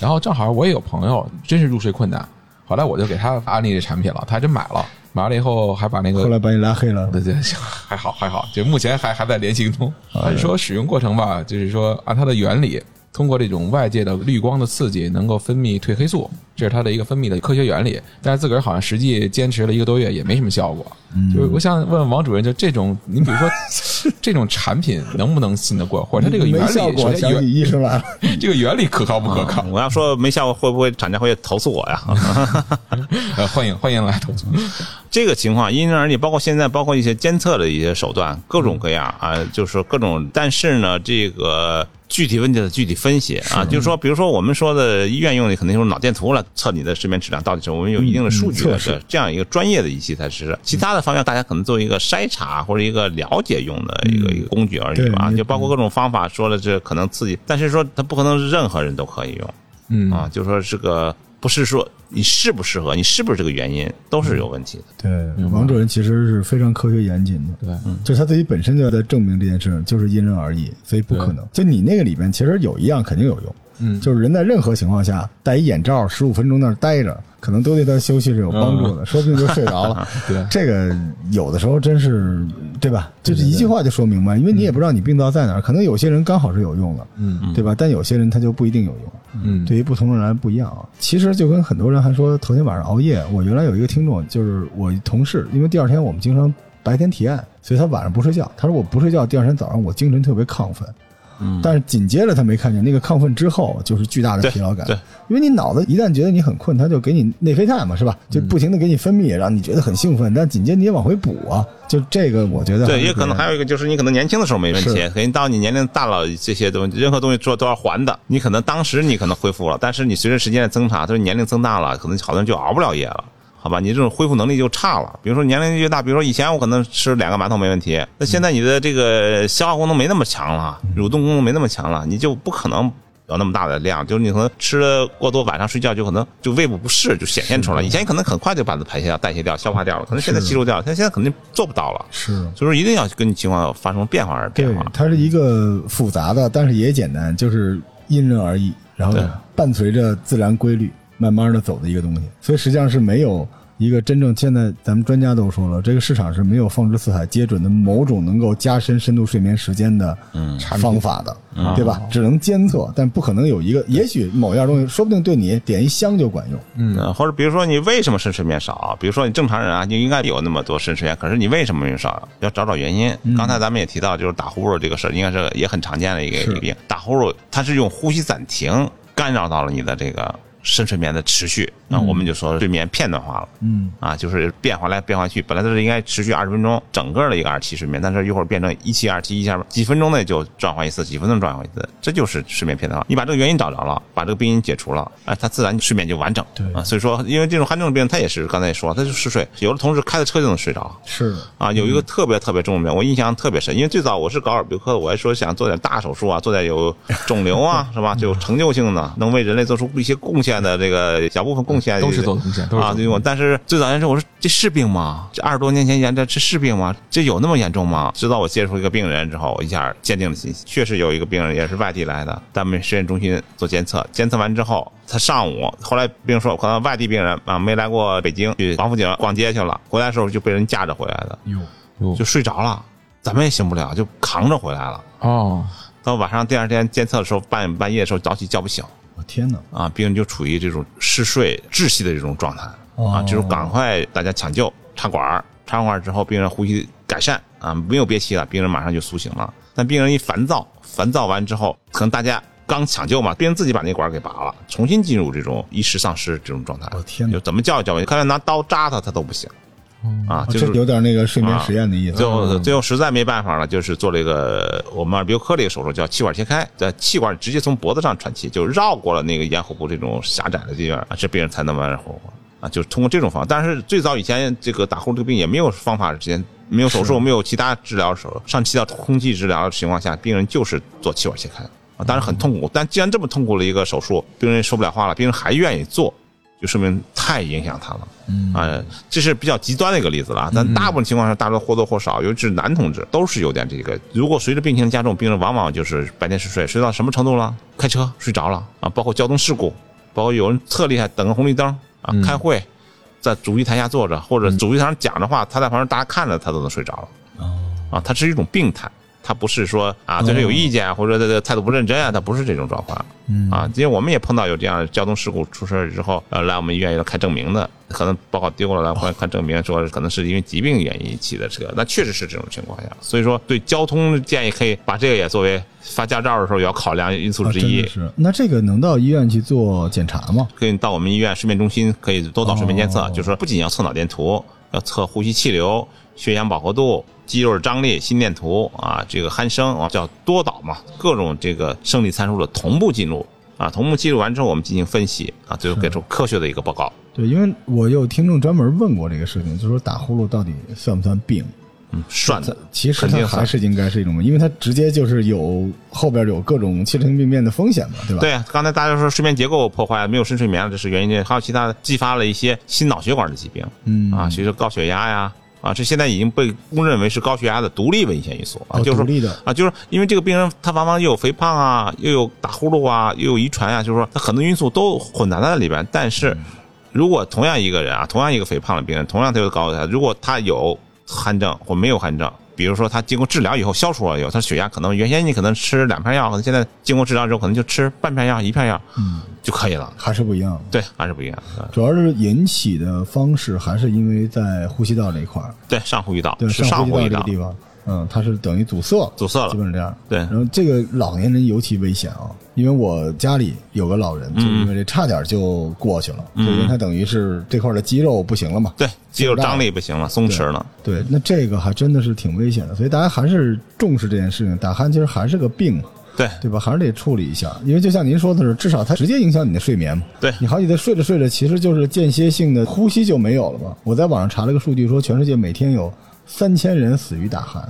然后正好我也有朋友真是入睡困难，后来我就给他安利这产品了，他还真买了，买了以后还把那个后来把你拉黑了，对对，还好还好，就目前还还在联系中。他是说使用过程吧，就是说按它的原理，通过这种外界的绿光的刺激，能够分泌褪黑素，这是它的一个分泌的科学原理。但是自个儿好像实际坚持了一个多月，也没什么效果。就是我想问问王主任，就这种，你比如说 这种产品能不能信得过，或者它这个原理，没效果，首先想起原医生来了。这个原理可靠不可靠？我要说没效果，会不会厂家会投诉我呀？呃，欢迎欢迎来投诉。这个情况因人而异，包括现在包括一些监测的一些手段，各种各样啊，就是各种。但是呢，这个具体问题的具体分析啊，就是说，比如说我们说的医院用的，肯定用脑电图来测你的睡眠质量到底是我们有一定的数据的是这样一个专业的仪器才是。其他的方面，大家可能作为一个筛查或者一个了解用的一个一个工具而已吧。就包括各种方法说了这可能刺激，但是说它不可能是任何人都可以用。嗯啊，就说这个不是说你适不适合，你是不是这个原因，都是有问题的。对，王主任其实是非常科学严谨的。对，就是他自己本身就在证明这件事，就是因人而异，所以不可能。就你那个里边，其实有一样肯定有用，嗯就是人在任何情况下戴一眼罩，十五分钟那儿待着，可能都对他休息是有帮助的，说不定就睡着了。对这个有的时候真是对吧？就是一句话就说明白，因为你也不知道你病灶在哪儿，可能有些人刚好是有用的，嗯对吧？但有些人他就不一定有用。嗯，对于不同人来不一样啊。其实就跟很多人还说头天晚上熬夜，我原来有一个听众，就是我同事，因为第二天我们经常白天提案，所以他晚上不睡觉。他说我不睡觉，第二天早上我精神特别亢奋。但是紧接着他没看见那个亢奋之后就是巨大的疲劳感，对因为你脑子一旦觉得你很困，他就给你内啡肽嘛，是吧？就不停的给你分泌，让你觉得很兴奋，但紧接着你也往回补啊，就这个我觉得对，也可能还有一个就是你可能年轻的时候没问题是，可能到你年龄大了，这些东西任何东西做都要还的。你可能当时你可能恢复了，但是你随着时间的增长，就是年龄增大了，可能好多人就熬不了夜了。好吧，你这种恢复能力就差了。比如说年龄越大，比如说以前我可能吃两个馒头没问题，那现在你的这个消化功能没那么强了，蠕动功能没那么强了，你就不可能有那么大的量。就是你可能吃的过多，晚上睡觉就可能就胃部不适就显现出来。以前你可能很快就把它排泄掉、代谢掉、消化掉了，可能现在吸收掉了，但现在肯定做不到了。是。所以说一定要根据情况发生变化而变对化，。它是一个复杂的，但是也简单，就是因人而异，然后伴随着自然规律慢慢的走的一个东西。所以实际上是没有一个真正，现在咱们专家都说了，这个市场是没有放之四海皆准的某种能够加深深度睡眠时间的方法的，对吧？只能监测，但不可能有一个，也许某样东西，说不定对你点一香就管用。嗯，或者比如说你为什么深睡眠少？比如说你正常人啊，你应该有那么多深睡眠，可是你为什么少？要找找原因。刚才咱们也提到，就是打呼噜这个事儿，应该是也很常见的一个是一个病。打呼噜它是用呼吸暂停干扰到了你的这个深睡眠的持续，那我们就说睡眠片段化了。嗯，啊，就是变化来变化去，本来都是应该持续二十分钟，整个的一个二期睡眠，但是一会儿变成一期、二期，一下几分钟内就转换一次，几分钟转换一次，这就是睡眠片段化。你把这个原因找着了，把这个病因解除了，哎，它自然睡眠就完整。对啊，所以说，因为这种酣症的病，它也是刚才也说了，他就嗜睡，有的同事开着车就能睡着。是，啊，有一个特别特别重的病，我印象特别深，因为最早我是搞耳鼻科的，我还说想做点大手术啊，做点有肿瘤啊，是吧？就有成就性的，能为人类做出一些贡献的这个小部分贡献，都是做贡献都是啊。对，我但是最早先说，我说这是病吗？这二十多年前研这这是病吗？这有那么严重吗？直到我接触一个病人之后，我一下坚定了信息，确实有一个病人也是外地来的，在我们实验中心做监测，监测完之后，他上午后来病人说，可能外地病人啊没来过北京，去王府井逛街去了，回来的时候就被人架着回来的。哟，哟就睡着了，怎么也醒不了，就扛着回来了。哦，到晚上第二天监测的时候，半半夜的时候早起叫不醒我天哪！啊，病人就处于这种嗜睡窒息的这种状态啊就是赶快大家抢救插管儿，插完管儿之后，病人呼吸改善啊，没有憋气了，病人马上就苏醒了。但病人一烦躁，烦躁完之后，可能大家刚抢救嘛，病人自己把那管儿给拔了，重新进入这种意识丧失这种状态。我天哪就怎么叫也叫不醒，看来拿刀扎他，他都不醒啊，就这是有点那个睡眠实验的意思。最后最后实在没办法了，就是做了一个我们耳鼻喉科的一个手术，叫气管切开，在气管直接从脖子上传气，就绕过了那个咽喉部这种狭窄的地方，啊，这病人才能完全活活啊，就是通过这种方法。但是最早以前这个打呼噜这个病也没有方法，之前没有手术，没有其他治疗手，上气道空气治疗的情况下，病人就是做气管切开啊，当然很痛苦。但既然这么痛苦的一个手术，病人说不了话了，病人还愿意做。就说明太影响他了，嗯啊，这是比较极端的一个例子了啊。但大部分情况下，大多或多或少，尤其是男同志，都是有点这个。如果随着病情的加重，病人往往就是白天嗜睡，睡到什么程度了？开车睡着了啊，包括交通事故，包括有人特厉害，等个红绿灯啊，开会，在主席台下坐着，或者主席台上讲的话，他在旁边大家看着他都能睡着了。啊，他是一种病态，它不是说啊对这有意见啊，或者这个态度不认真啊，他不是这种状况。嗯啊，因为我们也碰到有这样的交通事故出事儿之后，呃，来我们医院要开证明的，可能报告丢了来，或者看证明说可能是因为疾病原因引起的车，那确实是这种情况下。所以说，对交通建议可以把这个也作为发驾照的时候也要考量因素啊之一。是，那这个能到医院去做检查吗？可以到我们医院睡眠中心，可以多导睡眠监测，哦就是说不仅要测脑电图，要测呼吸气流、血氧饱和度、肌肉张力、心电图啊，这个鼾声啊，叫多导嘛，各种这个生理参数的同步记录啊，同步记录完之后，我们进行分析啊，最后给出科学的一个报告。对，因为我有听众专门问过这个事情，就说打呼噜到底算不算病？嗯，算的，其实肯定还是应该是一种病，因为它直接就是有后边有各种器质性病变的风险嘛，对吧？对，刚才大家说睡眠结构破坏，没有深睡眠了，这是原因。还有其他的激发了一些心脑血管的疾病，嗯啊，比如说高血压呀，啊，这现在已经被公认为是高血压的独立危险因素啊，哦就是说独立的啊，就是因为这个病人他往往又有肥胖啊，又有打呼噜啊，又有遗传啊，就是说他很多因素都混杂在里边。但是，如果同样一个人啊，同样一个肥胖的病人，同样他有高血压，如果他有鼾症或没有鼾症。比如说，他经过治疗以后消除了以后，他血压可能原先你可能吃两片药，可能现在经过治疗之后，可能就吃半片药、一片药，嗯，就可以了。还是不一样。对，还是不一样。主要是引起的方式还是因为在呼吸道这一块儿，对，上呼吸道对，是上呼吸道上呼吸道这个地方。嗯，它是等于阻塞，阻塞了基本上这样。对然后这个老年人尤其危险啊，因为我家里有个老人，就因为这差点就过去了，就因为他等于是这块的肌肉不行了嘛。对，肌肉张力不行了，松弛了。对，那这个还真的是挺危险的，所以大家还是重视这件事情。打鼾其实还是个病嘛，对对吧？还是得处理一下，因为就像您说的是，至少它直接影响你的睡眠嘛。对你好几天睡着睡着，其实就是间歇性的呼吸就没有了嘛。我在网上查了个数据，说全世界每天有三千人死于打鼾，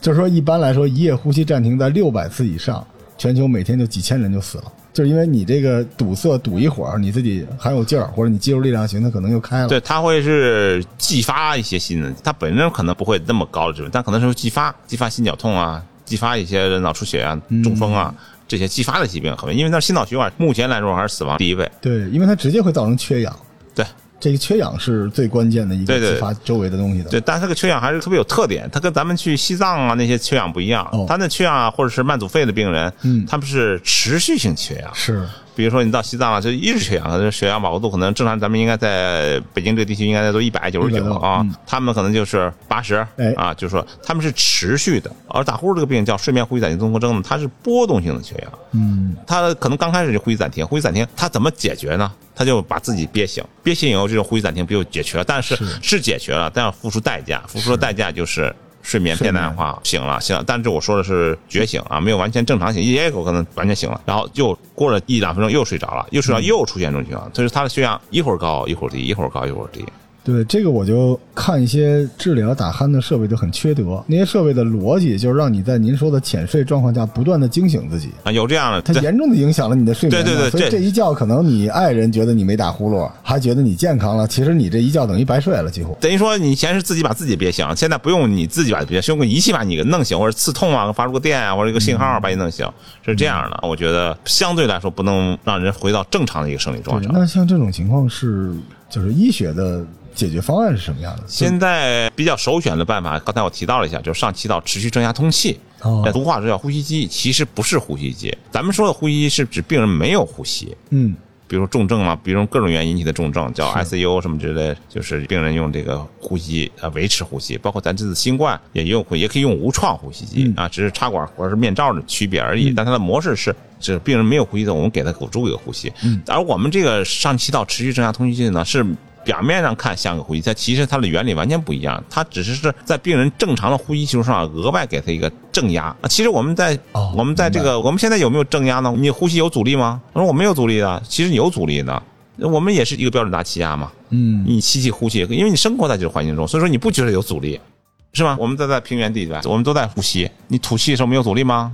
就是说一般来说一夜呼吸暂停在六百次以上，全球每天就几千人就死了。就是因为你这个堵塞堵一会儿，你自己还有劲儿，或者你肌肉力量行，它可能又开了。对，它会是继发一些新的，它本身可能不会那么高的指数，但可能是会激发继发心绞痛啊，继发一些脑出血啊、中风啊、这些继发的疾病，可能因为那心脑血管目前来说还是死亡第一位。对，因为它直接会造成缺氧。对这个缺氧是最关键的一个对对激发周围的东西的。对，但是这个缺氧还是特别有特点，它跟咱们去西藏啊那些缺氧不一样，哦它那缺氧啊或者是慢阻肺的病人，嗯他们是持续性缺氧。是，比如说你到西藏了，就一直缺氧，血氧饱和度可能正常，咱们应该在北京这个地区应该在都一百九十九160啊嗯，他们可能就是八十哎啊，就是说他们是持续的。而打呼噜这个病叫睡眠呼吸暂停综合征呢，它是波动性的缺氧，嗯，它可能刚开始就呼吸暂停，呼吸暂停它怎么解决呢？他就把自己憋醒，憋醒以后这种呼吸暂停不就解决了？但是是是解决了，但要付出代价，付出的代价就是。睡眠片段化，醒了，醒了，但是我说的是觉醒啊，没有完全正常醒，也有可能完全醒了，然后又过了一两分钟又睡着了，又睡着又出现这种情况，所以他的血压一会儿高一会儿低，一会儿高一会儿低。对这个我就看一些治疗打鼾的设备就很缺德，那些设备的逻辑就是让你在您说的浅睡状况下不断的惊醒自己，啊，有这样的，它严重的影响了你的睡眠。对对对这所以这一觉可能你爱人觉得你没打呼噜，还觉得你健康了，其实你这一觉等于白睡了，几乎。等于说你以前是自己把自己憋醒，现在不用你自己把憋醒，是用个仪器把你给弄醒，或者刺痛啊，发出个电啊，或者一个信号啊把你弄醒，是这样的。我觉得相对来说不能让人回到正常的一个生理状，态。那像这种情况是就是医学的解决方案是什么样的？现在比较首选的办法，刚才我提到了一下，就是上气道持续正压通气。哦在俗话说叫呼吸机，其实不是呼吸机。咱们说的呼吸机是指病人没有呼吸，嗯，比如说重症嘛，比如说各种原因引起的重症，叫 ICU 什么之类，就是病人用这个呼吸呃维持呼吸，包括咱这次新冠也用也可以用无创呼吸机、嗯啊，只是插管或者是面罩的区别而已，但它的模式是。是病人没有呼吸的，我们给他辅助一个呼吸。嗯，而我们这个上气道持续正压通气机呢，是表面上看像个呼吸，它其实它的原理完全不一样。它只是是在病人正常的呼吸基础上额外给他一个正压。啊，其实我们在、哦我们在这个我们现在有没有正压呢？你呼吸有阻力吗？我说我没有阻力的，其实有阻力的。我们也是一个标准大气压嘛，嗯，你吸气呼气，因为你生活在这个环境中，所以说你不觉得有阻力，是吧？我们都在平原地带，我们都在呼吸，你吐气的时候没有阻力吗？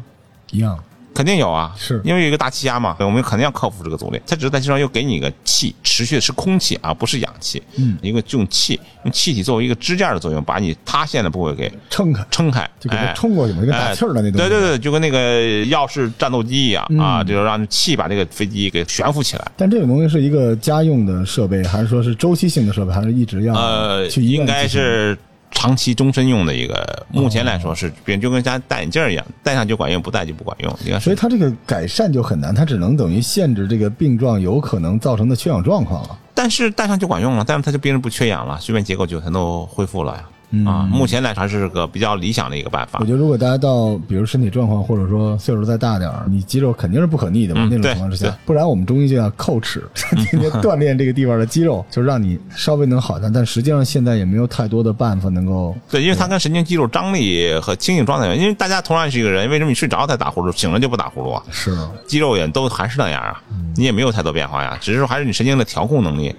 一样。肯定有啊，是因为有一个大气压嘛，我们肯定要克服这个阻力。它只是在地上又给你一个气，持续的是空气啊不是氧气。嗯，一个用气，用气体作为一个支架的作用，把你塌陷的部位给撑开，撑开，就给它哎冲过去嘛，一个打气儿的那种。对对对，就跟那个要是战斗机一样、嗯啊，就是让气把这个飞机给悬浮起来。但这种东西是一个家用的设备，还是说是周期性的设备，还是一直要呃，去医院应该是长期终身用的一个，目前来说是，别人就跟家戴眼镜一样，戴上就管用，不戴就不管用。应该是所以它这个改善就很难，它只能等于限制这个病状有可能造成的缺氧状况了。但是戴上就管用了，戴上它就病人不缺氧了，睡眠结构就全都恢复了呀。嗯啊，目前来说还是个比较理想的一个办法我。觉得如果大家到比如身体状况或者说岁数再大点儿，你肌肉肯定是不可逆的嘛，那种情况之下，不然我们中医就要叩齿，天天锻炼这个地方的肌肉，就让你稍微能好点。但实际上现在也没有太多的办法能够 对，因为它跟神经肌肉张力和清醒状态因为大家同样是一个人，为什么你睡着才打呼噜，醒了就不打呼噜啊？是肌肉也都还是那样啊，你也没有太多变化呀，只是说还是你神经的调控能力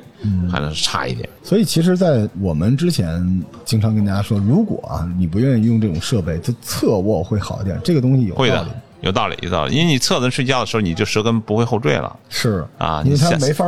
还能差一点。所以，其实，在我们之前经常跟大家说，如果啊你不愿意用这种设备，就侧卧会好一点。这个东西有会的有道理，有道理，因为你侧着睡觉的时候，你就舌根不会后坠了。是啊因为它没法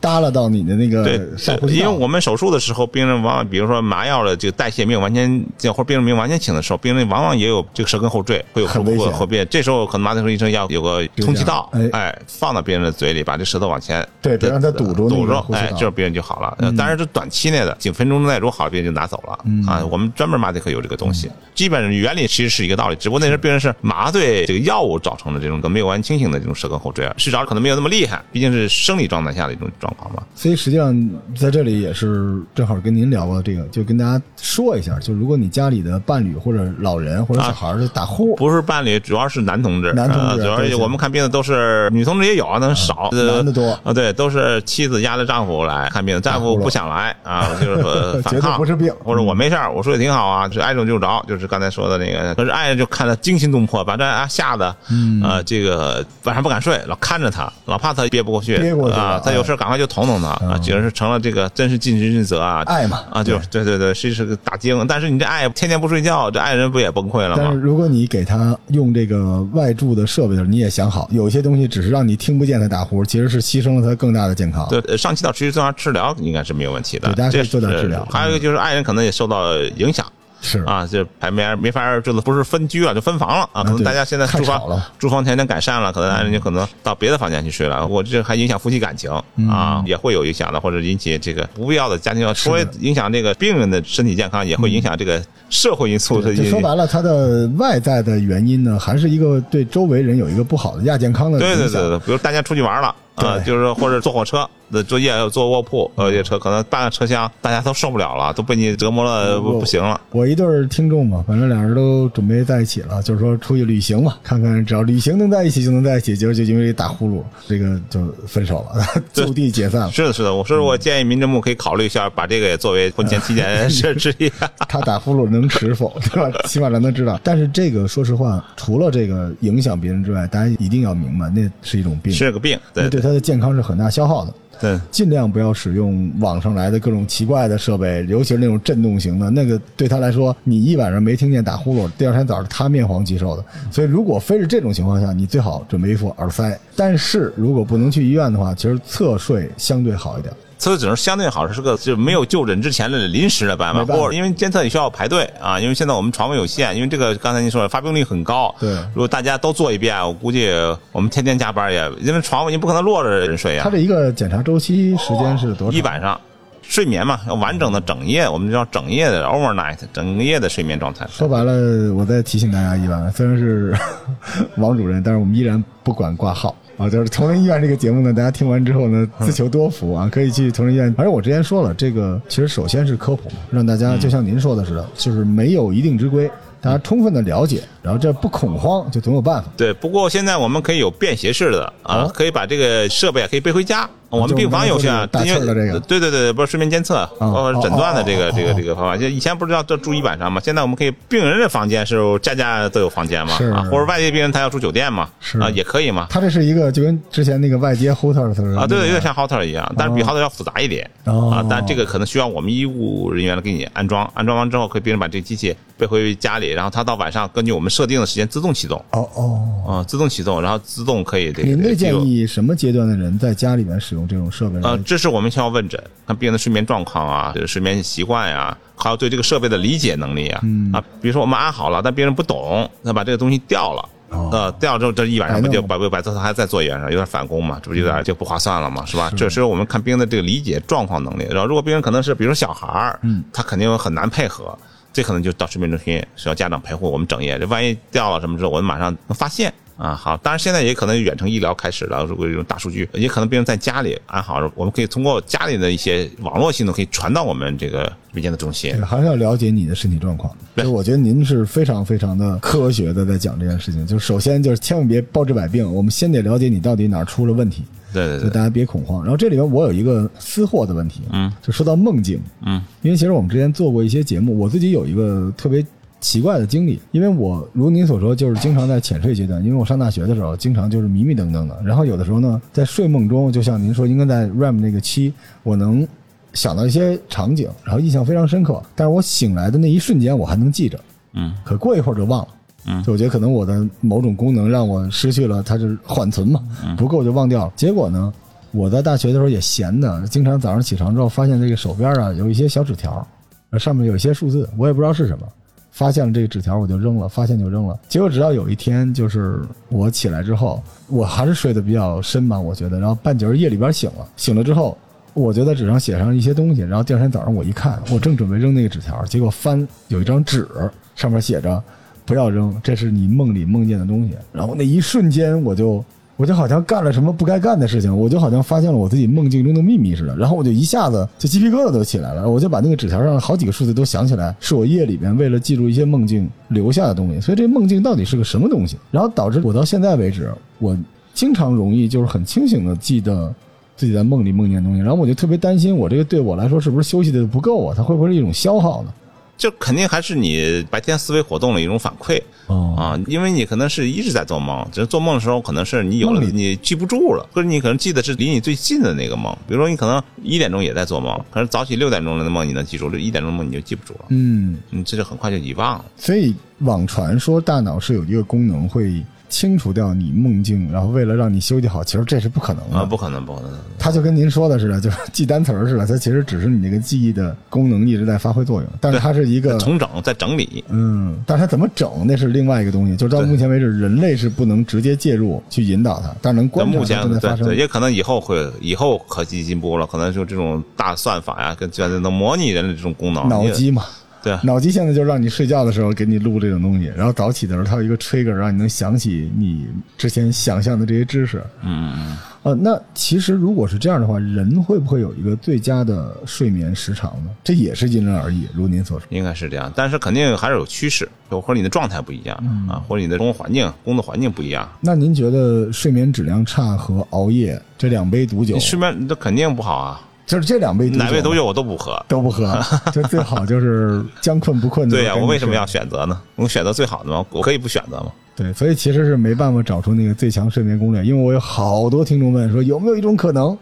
耷拉到你的那个上呼，吸道。因为我们手术的时候，病人往往比如说麻药的这个代谢没有完全，或者病人没有完全醒的时候，病人往往也有这个舌根后坠，会有很危后变。这时候可能麻醉科医生要有个通气道哎，放到病人的嘴里，把这舌头往前对别让它堵住堵住，哎，这样病人就好了。呃当然，这短期内的几分钟之内，如果好了，病人就拿走了嗯啊。我们专门麻醉科有这个东西，基本上原理其实是一个道理，只不过那时候病人是麻醉这个药物造成的这种没有完全清醒的这种舌根后坠，睡着可能没有那么厉害，毕竟是生理状态下的一种。状况嘛。所以实际上在这里也是正好跟您聊过这个，就跟大家说一下，就如果你家里的伴侣或者老人或者小孩儿就打呼，不是伴侣，主要是男同志，男同志呃主要是我们看病的都是女同志也有啊，但是少，呃男的多。啊，对，都是妻子压着丈夫来看病，丈夫不想来啊，就是说 反抗，不是病。或者我没事儿，我说的挺好啊，就挨着就着，就是刚才说的那个，可是爱人就看他惊心动魄，把这啊吓得，嗯，呃，这个晚上不敢睡，老看着他，老怕他憋不过去，憋过去啊，他有事赶快就捅捅他啊，觉得是成了这个真是尽职尽责啊，爱嘛啊，就对对对，是是个打精，但是你这爱天天不睡觉，这爱人不也崩溃了吗但是？如果你给他用这个外注的设备的时候，你也想好，有些东西只是让你听不见他打呼，其实是牺牲了他更大的健康。对，呃上气道持续增压治疗应该是没有问题的，对大家可以做点治疗还有一个就是爱人可能也受到影响。是啊，这排没没法就是不是分居了，就分房了啊。可能大家现在住房了住房条件改善了，可能爱人就可能到别的房间去睡了。我这还影响夫妻感情嗯啊，也会有影响的，或者引起这个不必要的家庭，除了影响这个病人的身体健康，也会影响这个社会因素的就说白了，它的外在的原因呢，还是一个对周围人有一个不好的亚健康的。对对对对，比如大家出去玩了啊，对就是说或者坐火车，呃坐夜坐卧铺，呃，这车可能半个车厢大家都受不了了，都被你折磨了不不行了。我一对儿听众嘛，反正俩人都准备在一起了，就是说出去旅行嘛，看看只要旅行能在一起就能在一起，结果就因为打呼噜，这个就分手了，就地解散了。是的，是的，我说我建议民政部可以考虑一下，把这个也作为婚前体检 设之一。他打呼噜能持否，对吧？起码让他知道。但是这个说实话，除了这个影响别人之外，大家一定要明白，那是一种病，是个病，对那对他的健康是很大消耗的。对。尽量不要使用网上来的各种奇怪的设备，尤其是那种震动型的，那个对他来说，你一晚上没听见打呼噜，第二天早上他面黄肌瘦的。所以，如果非是这种情况下，你最好准备一副耳塞。但是如果不能去医院的话，其实侧睡相对好一点。测只能相对好，是个就没有就诊之前的临时的办法，没办法或者因为监测也需要排队啊，因为现在我们床位有限，因为这个刚才您说的发病率很高，对如果大家都做一遍，我估计我们天天加班也，因为床位你不可能落着人睡呀他，这一个检查周期时间是多长？一晚上。睡眠嘛，要完整的整夜，我们叫整夜的 overnight，整夜的睡眠状态。说白了，我再提醒大家一晚，虽然是 王主任，但是我们依然不管挂号啊。就是同仁医院这个节目呢，大家听完之后呢，自求多福啊，可以去同仁医院。而且我之前说了，这个其实首先是科普，让大家就像您说的似的，就是没有一定之规，大家充分的了解，然后这不恐慌，就总有办法。对，不过现在我们可以有便携式的啊，哦可以把这个设备啊可以背回家。我们病房有些啊，因为对对对，不是睡眠监测，哦包括诊断的这个哦这个哦这个方法。就以前不知道要住一晚上嘛，现在我们可以病人的房间是家家都有房间嘛，啊，或者外地病人他要住酒店嘛，是啊也可以嘛。他这是一个就跟之前那个外接 hotel 似的啊，对对，有点像 hotel 一样，但是比 hotel 要复杂一点哦啊。但这个可能需要我们医务人员来给你安装，安装完之后，可以病人把这个机器背回家里，然后他到晚上根据我们设定的时间自动启动哦哦。啊，自动启动，然后自动可以这个。您的建议什么阶段的人在家里面使用这种设备呢？呃，这是我们需要问诊，看病人的睡眠状况啊，这个睡眠习惯呀、还有对这个设备的理解能力啊。嗯啊，比如说我们安好了，但病人不懂，那把这个东西掉了。哦呃，掉了之后，这一晚上不就白弄白白白他还在做一晚上，有点返工嘛，这不有点就不划算了嘛，是吧？是这是我们看病人的这个理解状况能力。然后，如果病人可能是比如说小孩儿，嗯，他肯定很难配合，这可能就到睡眠中心需要家长陪护，我们整夜，这万一掉了什么之后，我们马上能发现。啊，好，当然现在也可能远程医疗开始了，如果有大数据，也可能病人在家里安好，我们可以通过家里的一些网络系统可以传到我们这个卫健的中心，。还是要了解你的身体状况。对我觉得您是非常非常的科学的在讲这件事情。就是首先就是千万别包治百病，我们先得了解你到底哪儿出了问题，对对对，大家别恐慌。然后这里边我有一个私货的问题，嗯，就说到梦境，嗯，因为其实我们之前做过一些节目，我自己有一个特别奇怪的经历，因为我如您所说，就是经常在浅睡阶段，因为我上大学的时候，经常就是迷迷瞪瞪的，然后有的时候呢，在睡梦中，就像您说，应该在 REM 那个期，我能想到一些场景，然后印象非常深刻，但是我醒来的那一瞬间，我还能记着，嗯。可过一会儿就忘了。嗯就我觉得可能我的某种功能让我失去了，它是缓存嘛，不够就忘掉了。结果呢，我在大学的时候也闲的，经常早上起床之后发现这个手边啊有一些小纸条，上面有一些数字，我也不知道是什么。发现了这个纸条我就扔了，发现就扔了。结果直到有一天，就是我起来之后，我还是睡得比较深吧，我觉得。然后半截夜里边醒了，醒了之后，我就在纸上写上一些东西。然后第二天早上我一看，我正准备扔那个纸条，结果翻有一张纸，上面写着“不要扔，这是你梦里梦见的东西”。然后那一瞬间我就我就好像干了什么不该干的事情，我就好像发现了我自己梦境中的秘密似的，然后我就一下子就鸡皮疙瘩都起来了，我就把那个纸条上好几个数字都想起来，是我夜里边为了记住一些梦境留下的东西，所以这梦境到底是个什么东西？然后导致我到现在为止，我经常容易就是很清醒的记得自己在梦里梦见东西，然后我就特别担心，我这个对我来说是不是休息的不够啊？它会不会是一种消耗呢？就肯定还是你白天思维活动的一种反馈。哦。啊，因为你可能是一直在做梦，只是做梦的时候可能是你有了你记不住了，或者你可能记得是离你最近的那个梦，比如说你可能一点钟也在做梦，可是早起六点钟的梦你能记住，这一点钟的梦你就记不住了，嗯，你这就很快就遗忘了。所以网传说大脑是有一个功能会清除掉你梦境，然后为了让你休息好，其实这是不可能的。啊，不可能，不可能。它就跟您说的似的，就是记单词儿似的，它其实只是你那个记忆的功能一直在发挥作用，但是它是一个重整在整理，嗯，但是它怎么整那是另外一个东西，就是到目前为止，人类是不能直接介入去引导它，但是能但目观察它正在发生前对对，。也可能以后会以后科技进步了，可能就这种大算法呀，跟现在能模拟人的这种功能。脑机嘛，对啊脑机现在就让你睡觉的时候给你录这种东西，然后早起的时候它有一个 trigger 让你能想起你之前想象的这些知识。嗯嗯呃，那其实如果是这样的话，人会不会有一个最佳的睡眠时长呢？这也是因人而异，如您所说。应该是这样，但是肯定还是有趋势，就或者你的状态不一样、嗯啊，或者你的生活环境、工作环境不一样，那您觉得睡眠质量差和熬夜这两杯毒酒你，睡眠那肯定不好啊，就是这两杯哪杯毒酒我都不喝。都不喝，就最好就是将困不困的。对呀、我为什么要选择呢？我选择最好的吗？我可以不选择吗？对，所以其实是没办法找出那个最强睡眠攻略，因为我有好多听众问说有没有一种可能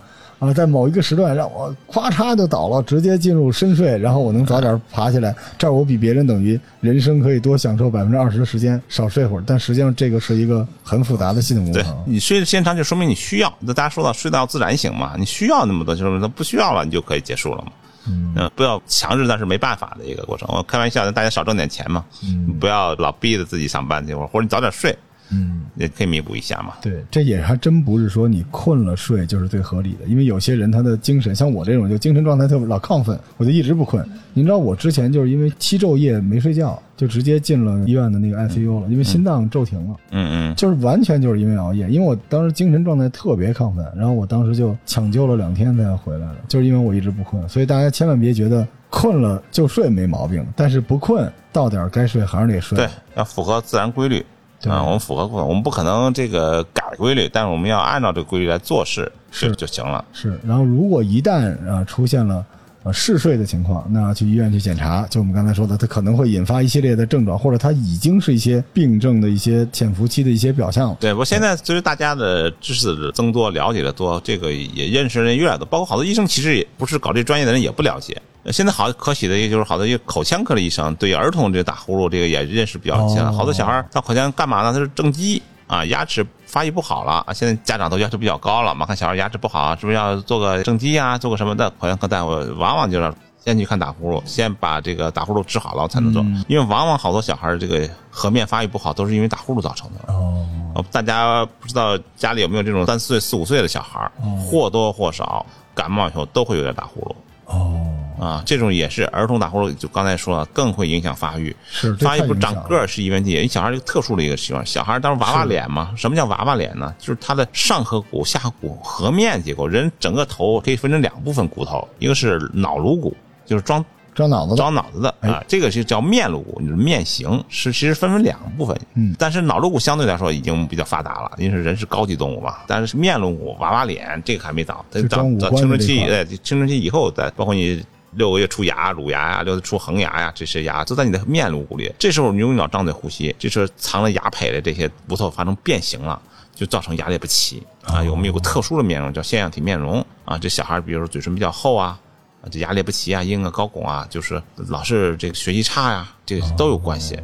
啊，在某一个时段让我咵嚓就倒了，直接进入深睡，然后我能早点爬起来，这儿我比别人等于人生可以多享受百分之二十的时间，少睡会儿。但实际上这个是一个很复杂的系统工对程。你睡的时间长，就说明你需要。那大家说到睡到自然醒嘛，你需要那么多，就是说不需要了，你就可以结束了嘛。嗯，不要强制，但是没办法的一个过程。我开玩笑，大家少挣点钱嘛，嗯，不要老逼着自己上班去，或者你早点睡，嗯，也可以弥补一下嘛。对，这也还真不是说你困了睡就是最合理的，因为有些人他的精神，像我这种就精神状态特别老亢奋，我就一直不困。您知道我之前就是因为七昼夜没睡觉，就直接进了医院的那个 ICU 了，因为心脏骤停了，嗯嗯，就是完全就是因为熬夜。因为我当时精神状态特别亢奋，然后我当时就抢救了两天才回来了，就是因为我一直不困。所以大家千万别觉得困了就睡没毛病，但是不困到点该睡还是得睡。对，要符合自然规律。对啊，我们符合规律，我们不可能这个改规律，但是我们要按照这个规律来做事，是就就行了。是，然后如果一旦啊出现了呃嗜睡的情况，那去医院去检查，就我们刚才说的，它可能会引发一系列的症状，或者它已经是一些病症的一些潜伏期的一些表象了。对，不过现在随着大家的知识的增多，了解的多，这个也认识的人越来越多，包括好多医生其实也不是搞这专业的人也不了解。呃现在好可喜的一个就是好多一个口腔科的医生对儿童这个打呼噜这个也认识比较清了。哦好多小孩儿到口腔干嘛呢？他是正畸啊，牙齿发育不好了啊。现在家长都要求比较高了嘛，看小孩牙齿不好，是不是要做个正畸啊，做个什么的？口腔科大夫往往就让先去看打呼噜，先把这个打呼噜治好了才能做，因为往往好多小孩这个颌面发育不好都是因为打呼噜造成的。哦，呃，大家不知道家里有没有这种三四岁、四五岁的小孩儿，或多或少感冒以后都会有点打呼噜哦，啊。这种也是儿童打呼噜，就刚才说了，更会影响发育。是发育不长个儿是一问题，一小孩儿一个特殊的一个情况。小孩儿当时娃娃脸嘛，什么叫娃娃脸呢？就是他的上颌骨、下颌骨颌面结构，人整个头可以分成两部分骨头，一个是脑颅骨，就是装装脑子的。长脑子的啊，这个是叫面颅骨，就是面型，是其实分为两部分。嗯但是脑颅骨相对来说已经比较发达了，因为人是高级动物嘛。但是面颅骨、娃娃脸这个还没到，它就装五长到青春期，官的这块对，青春期以后再包括你。六个月出牙、乳牙呀，六个月出恒牙呀，这些牙都在你的面颅骨里。这时候你用脑张嘴呼吸，这时候藏了牙胚的这些骨头发生变形了，就造成牙列不齐啊。我们有个特殊的面容叫腺样体面容啊。这小孩比如说嘴唇比较厚啊，啊，这牙列不齐啊，硬啊、高拱啊，就是老是这个学习差呀、这个都有关系。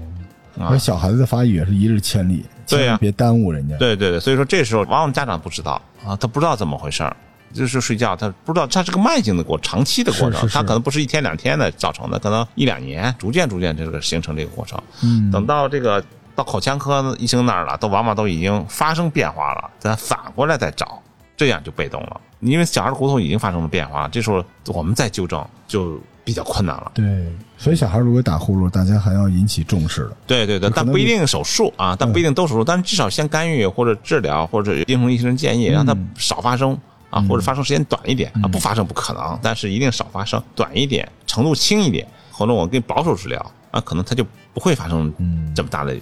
而小孩子的发育也是一日千里，对呀别耽误人家。对对对，所以说这时候往往家长不知道啊，他不知道怎么回事儿，就是睡觉，他不知道它是个慢性的过长期的过程，他可能不是一天两天的造成的，可能一两年，逐渐逐渐这个形成这个过程。嗯，等到这个到口腔科医生那儿了，都往往都已经发生变化了，咱反过来再找，这样就被动了，因为小孩的骨头已经发生了变化，这时候我们再纠正就比比较困难了。对，所以小孩如果打呼噜，大家还要引起重视的。对对对，但不一定手术啊，但不一定都手术，但是至少先干预或者治疗，或者应从医生建议，让它少发生啊，或者发生时间短一点啊，不发生不可能，但是一定少发生，短一点，程度轻一点，或者我给保守治疗啊，可能它就不会发生这么大的。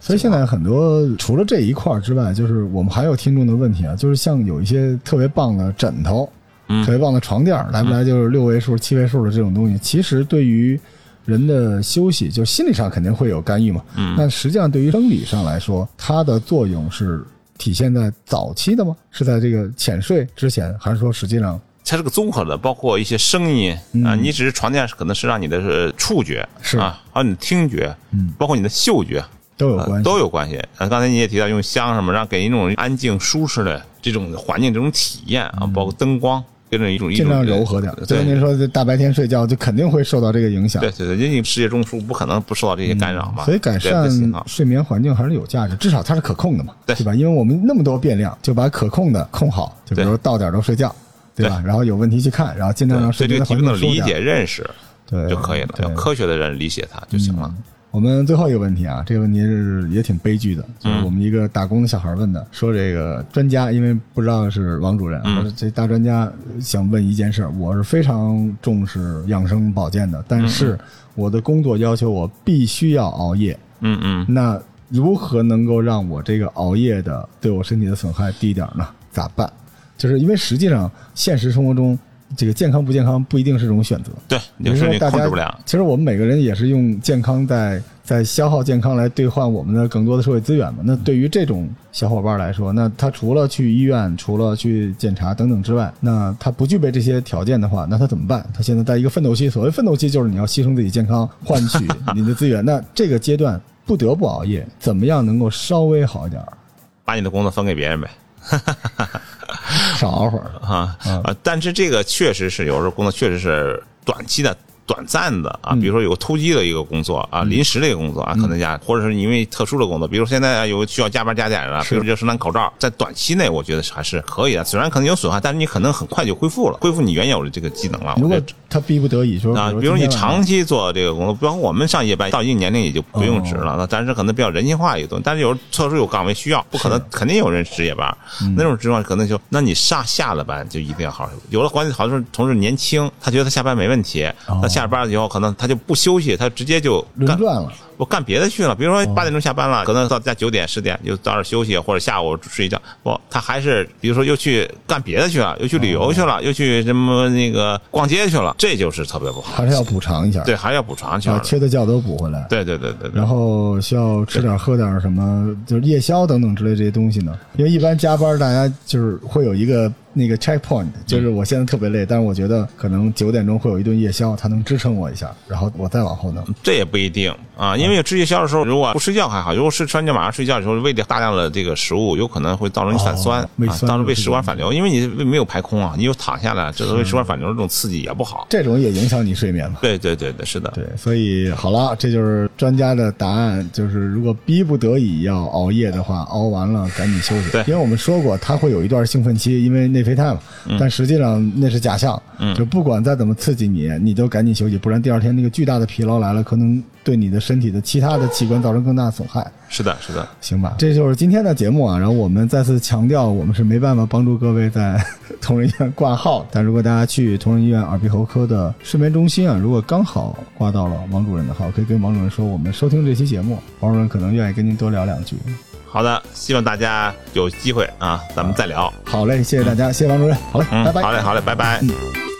所以现在很多除了这一块之外，就是我们还有听众的问题啊，就是像有一些特别棒的枕头，嗯。特别棒的床垫，来不来就是六位数、七位数的这种东西，其实对于人的休息，就心理上肯定会有干预嘛。嗯。那实际上对于生理上来说，它的作用是体现在早期的吗？是在这个浅睡之前，还是说实际上它是个综合的，包括一些声音啊，嗯你只是床垫可能是让你的是触觉是啊，还有你的听觉，嗯包括你的嗅觉呃都有关系？都有关系。啊，刚才你也提到用香什么，让给人一种安静舒适的这种环境这种体验啊，包括灯光，一种尽量柔和点儿。所以对您说这大白天睡觉，就肯定会受到这个影响。对对对，因为你世界中枢不可能不受到这些干扰嘛，嗯所以改善睡眠环境还是有价值，至少它是可控的嘛，对吧？因为我们那么多变量，就把可控的控好，就比如说到点儿都睡觉，对吧？然后有问题去看，然后尽量让睡对这个眠的环境舒展疾病的理解认识对就可以了，对用科学的人理解它就行了。我们最后一个问题啊，这个问题是也挺悲剧的，就是我们一个打工的小孩问的，说这个专家因为不知道是王主任，我说这大专家想问一件事儿，我是非常重视养生保健的，但是我的工作要求我必须要熬夜，嗯嗯，那如何能够让我这个熬夜的对我身体的损害低一点呢？咋办？就是因为实际上现实生活中，这个健康不健康不一定是种选择。对，比有时候你如说大家控制不了。，其实我们每个人也是用健康在在消耗健康来兑换我们的更多的社会资源嘛。那对于这种小伙伴来说，那他除了去医院，除了去检查等等之外，那他不具备这些条件的话，那他怎么办？他现在在一个奋斗期，所谓奋斗期就是你要牺牲自己健康换取 你的资源。那这个阶段不得不熬夜，怎么样能够稍微好一点儿？把你的工作分给别人呗。少熬会儿。啊啊！但是这个确实是有时候工作确实是短期的。短暂的啊，比如说有个突击的一个工作啊，临时的一个工作啊，可能加，或者是因为特殊的工作，比如现在有需要加班加点的，比如就生产口罩，在短期内我觉得还是可以的，虽然可能有损害，但是你可能很快就恢复了，恢复你原有的这个技能了。如果他逼不得已说，啊，比如你长期做这个工作，包括我们上夜班到一定年龄也就不用值哦了，那但是可能比较人性化一个东西，但是有特殊有岗位需要，不可能肯定有人值夜班，嗯。那种情况可能就，那你上下了班就一定要好好休息。有的管理好多同事年轻，他觉得他下班没问题，他下了班以后可能他就不休息，他直接就干轮转了。我干别的去了，比如说八点钟下班了，可能到家九点十点就早点休息，或者下午睡一觉。不，他还是比如说又去干别的去了，又去旅游去了，又去什么那个逛街去了，这就是特别不好。还是要补偿一下，对，还是要补偿去把了。缺的觉都补回来。对对对对对然。后需要吃点喝点什么，就是夜宵等等之类这些东西呢？因为一般加班大家就是会有一个那个 checkpoint，就是我现在特别累，但是我觉得可能九点钟会有一顿夜宵，它能支撑我一下，然后我再往后弄。这也不一定啊，因为吃夜宵的时候，如果不睡觉还好，如果是吃完就马上睡觉的时候，胃里大量的这个食物，有可能会造成你反酸啊，酸造成胃食管反流，因为你胃没有排空啊，你又躺下来，这个胃食管反流这种刺激也不好。这种也影响你睡眠嘛？对对对对，是的。对，所以好了，这就是专家的答案，就是如果逼不得已要熬夜的话，熬完了赶紧休息。对因为我们说过，它会有一段兴奋期，因为内啡肽嘛，但实际上那是假象。嗯就不管再怎么刺激你，你都赶紧休息，不然第二天那个巨大的疲劳来了，可能对你的身体的其他的器官造成更大的损害。是的，是的，行吧，这就是今天的节目啊。然后我们再次强调，我们是没办法帮助各位在同仁医院挂号，但如果大家去同仁医院耳鼻喉科的睡眠中心啊，如果刚好挂到了王主任的号，可以跟王主任说，我们收听这期节目，王主任可能愿意跟您多聊两句。好的，希望大家有机会啊，咱们再聊。好嘞，谢谢大家，谢谢王主任，好嘞，嗯，拜拜。好嘞，好嘞，拜拜。嗯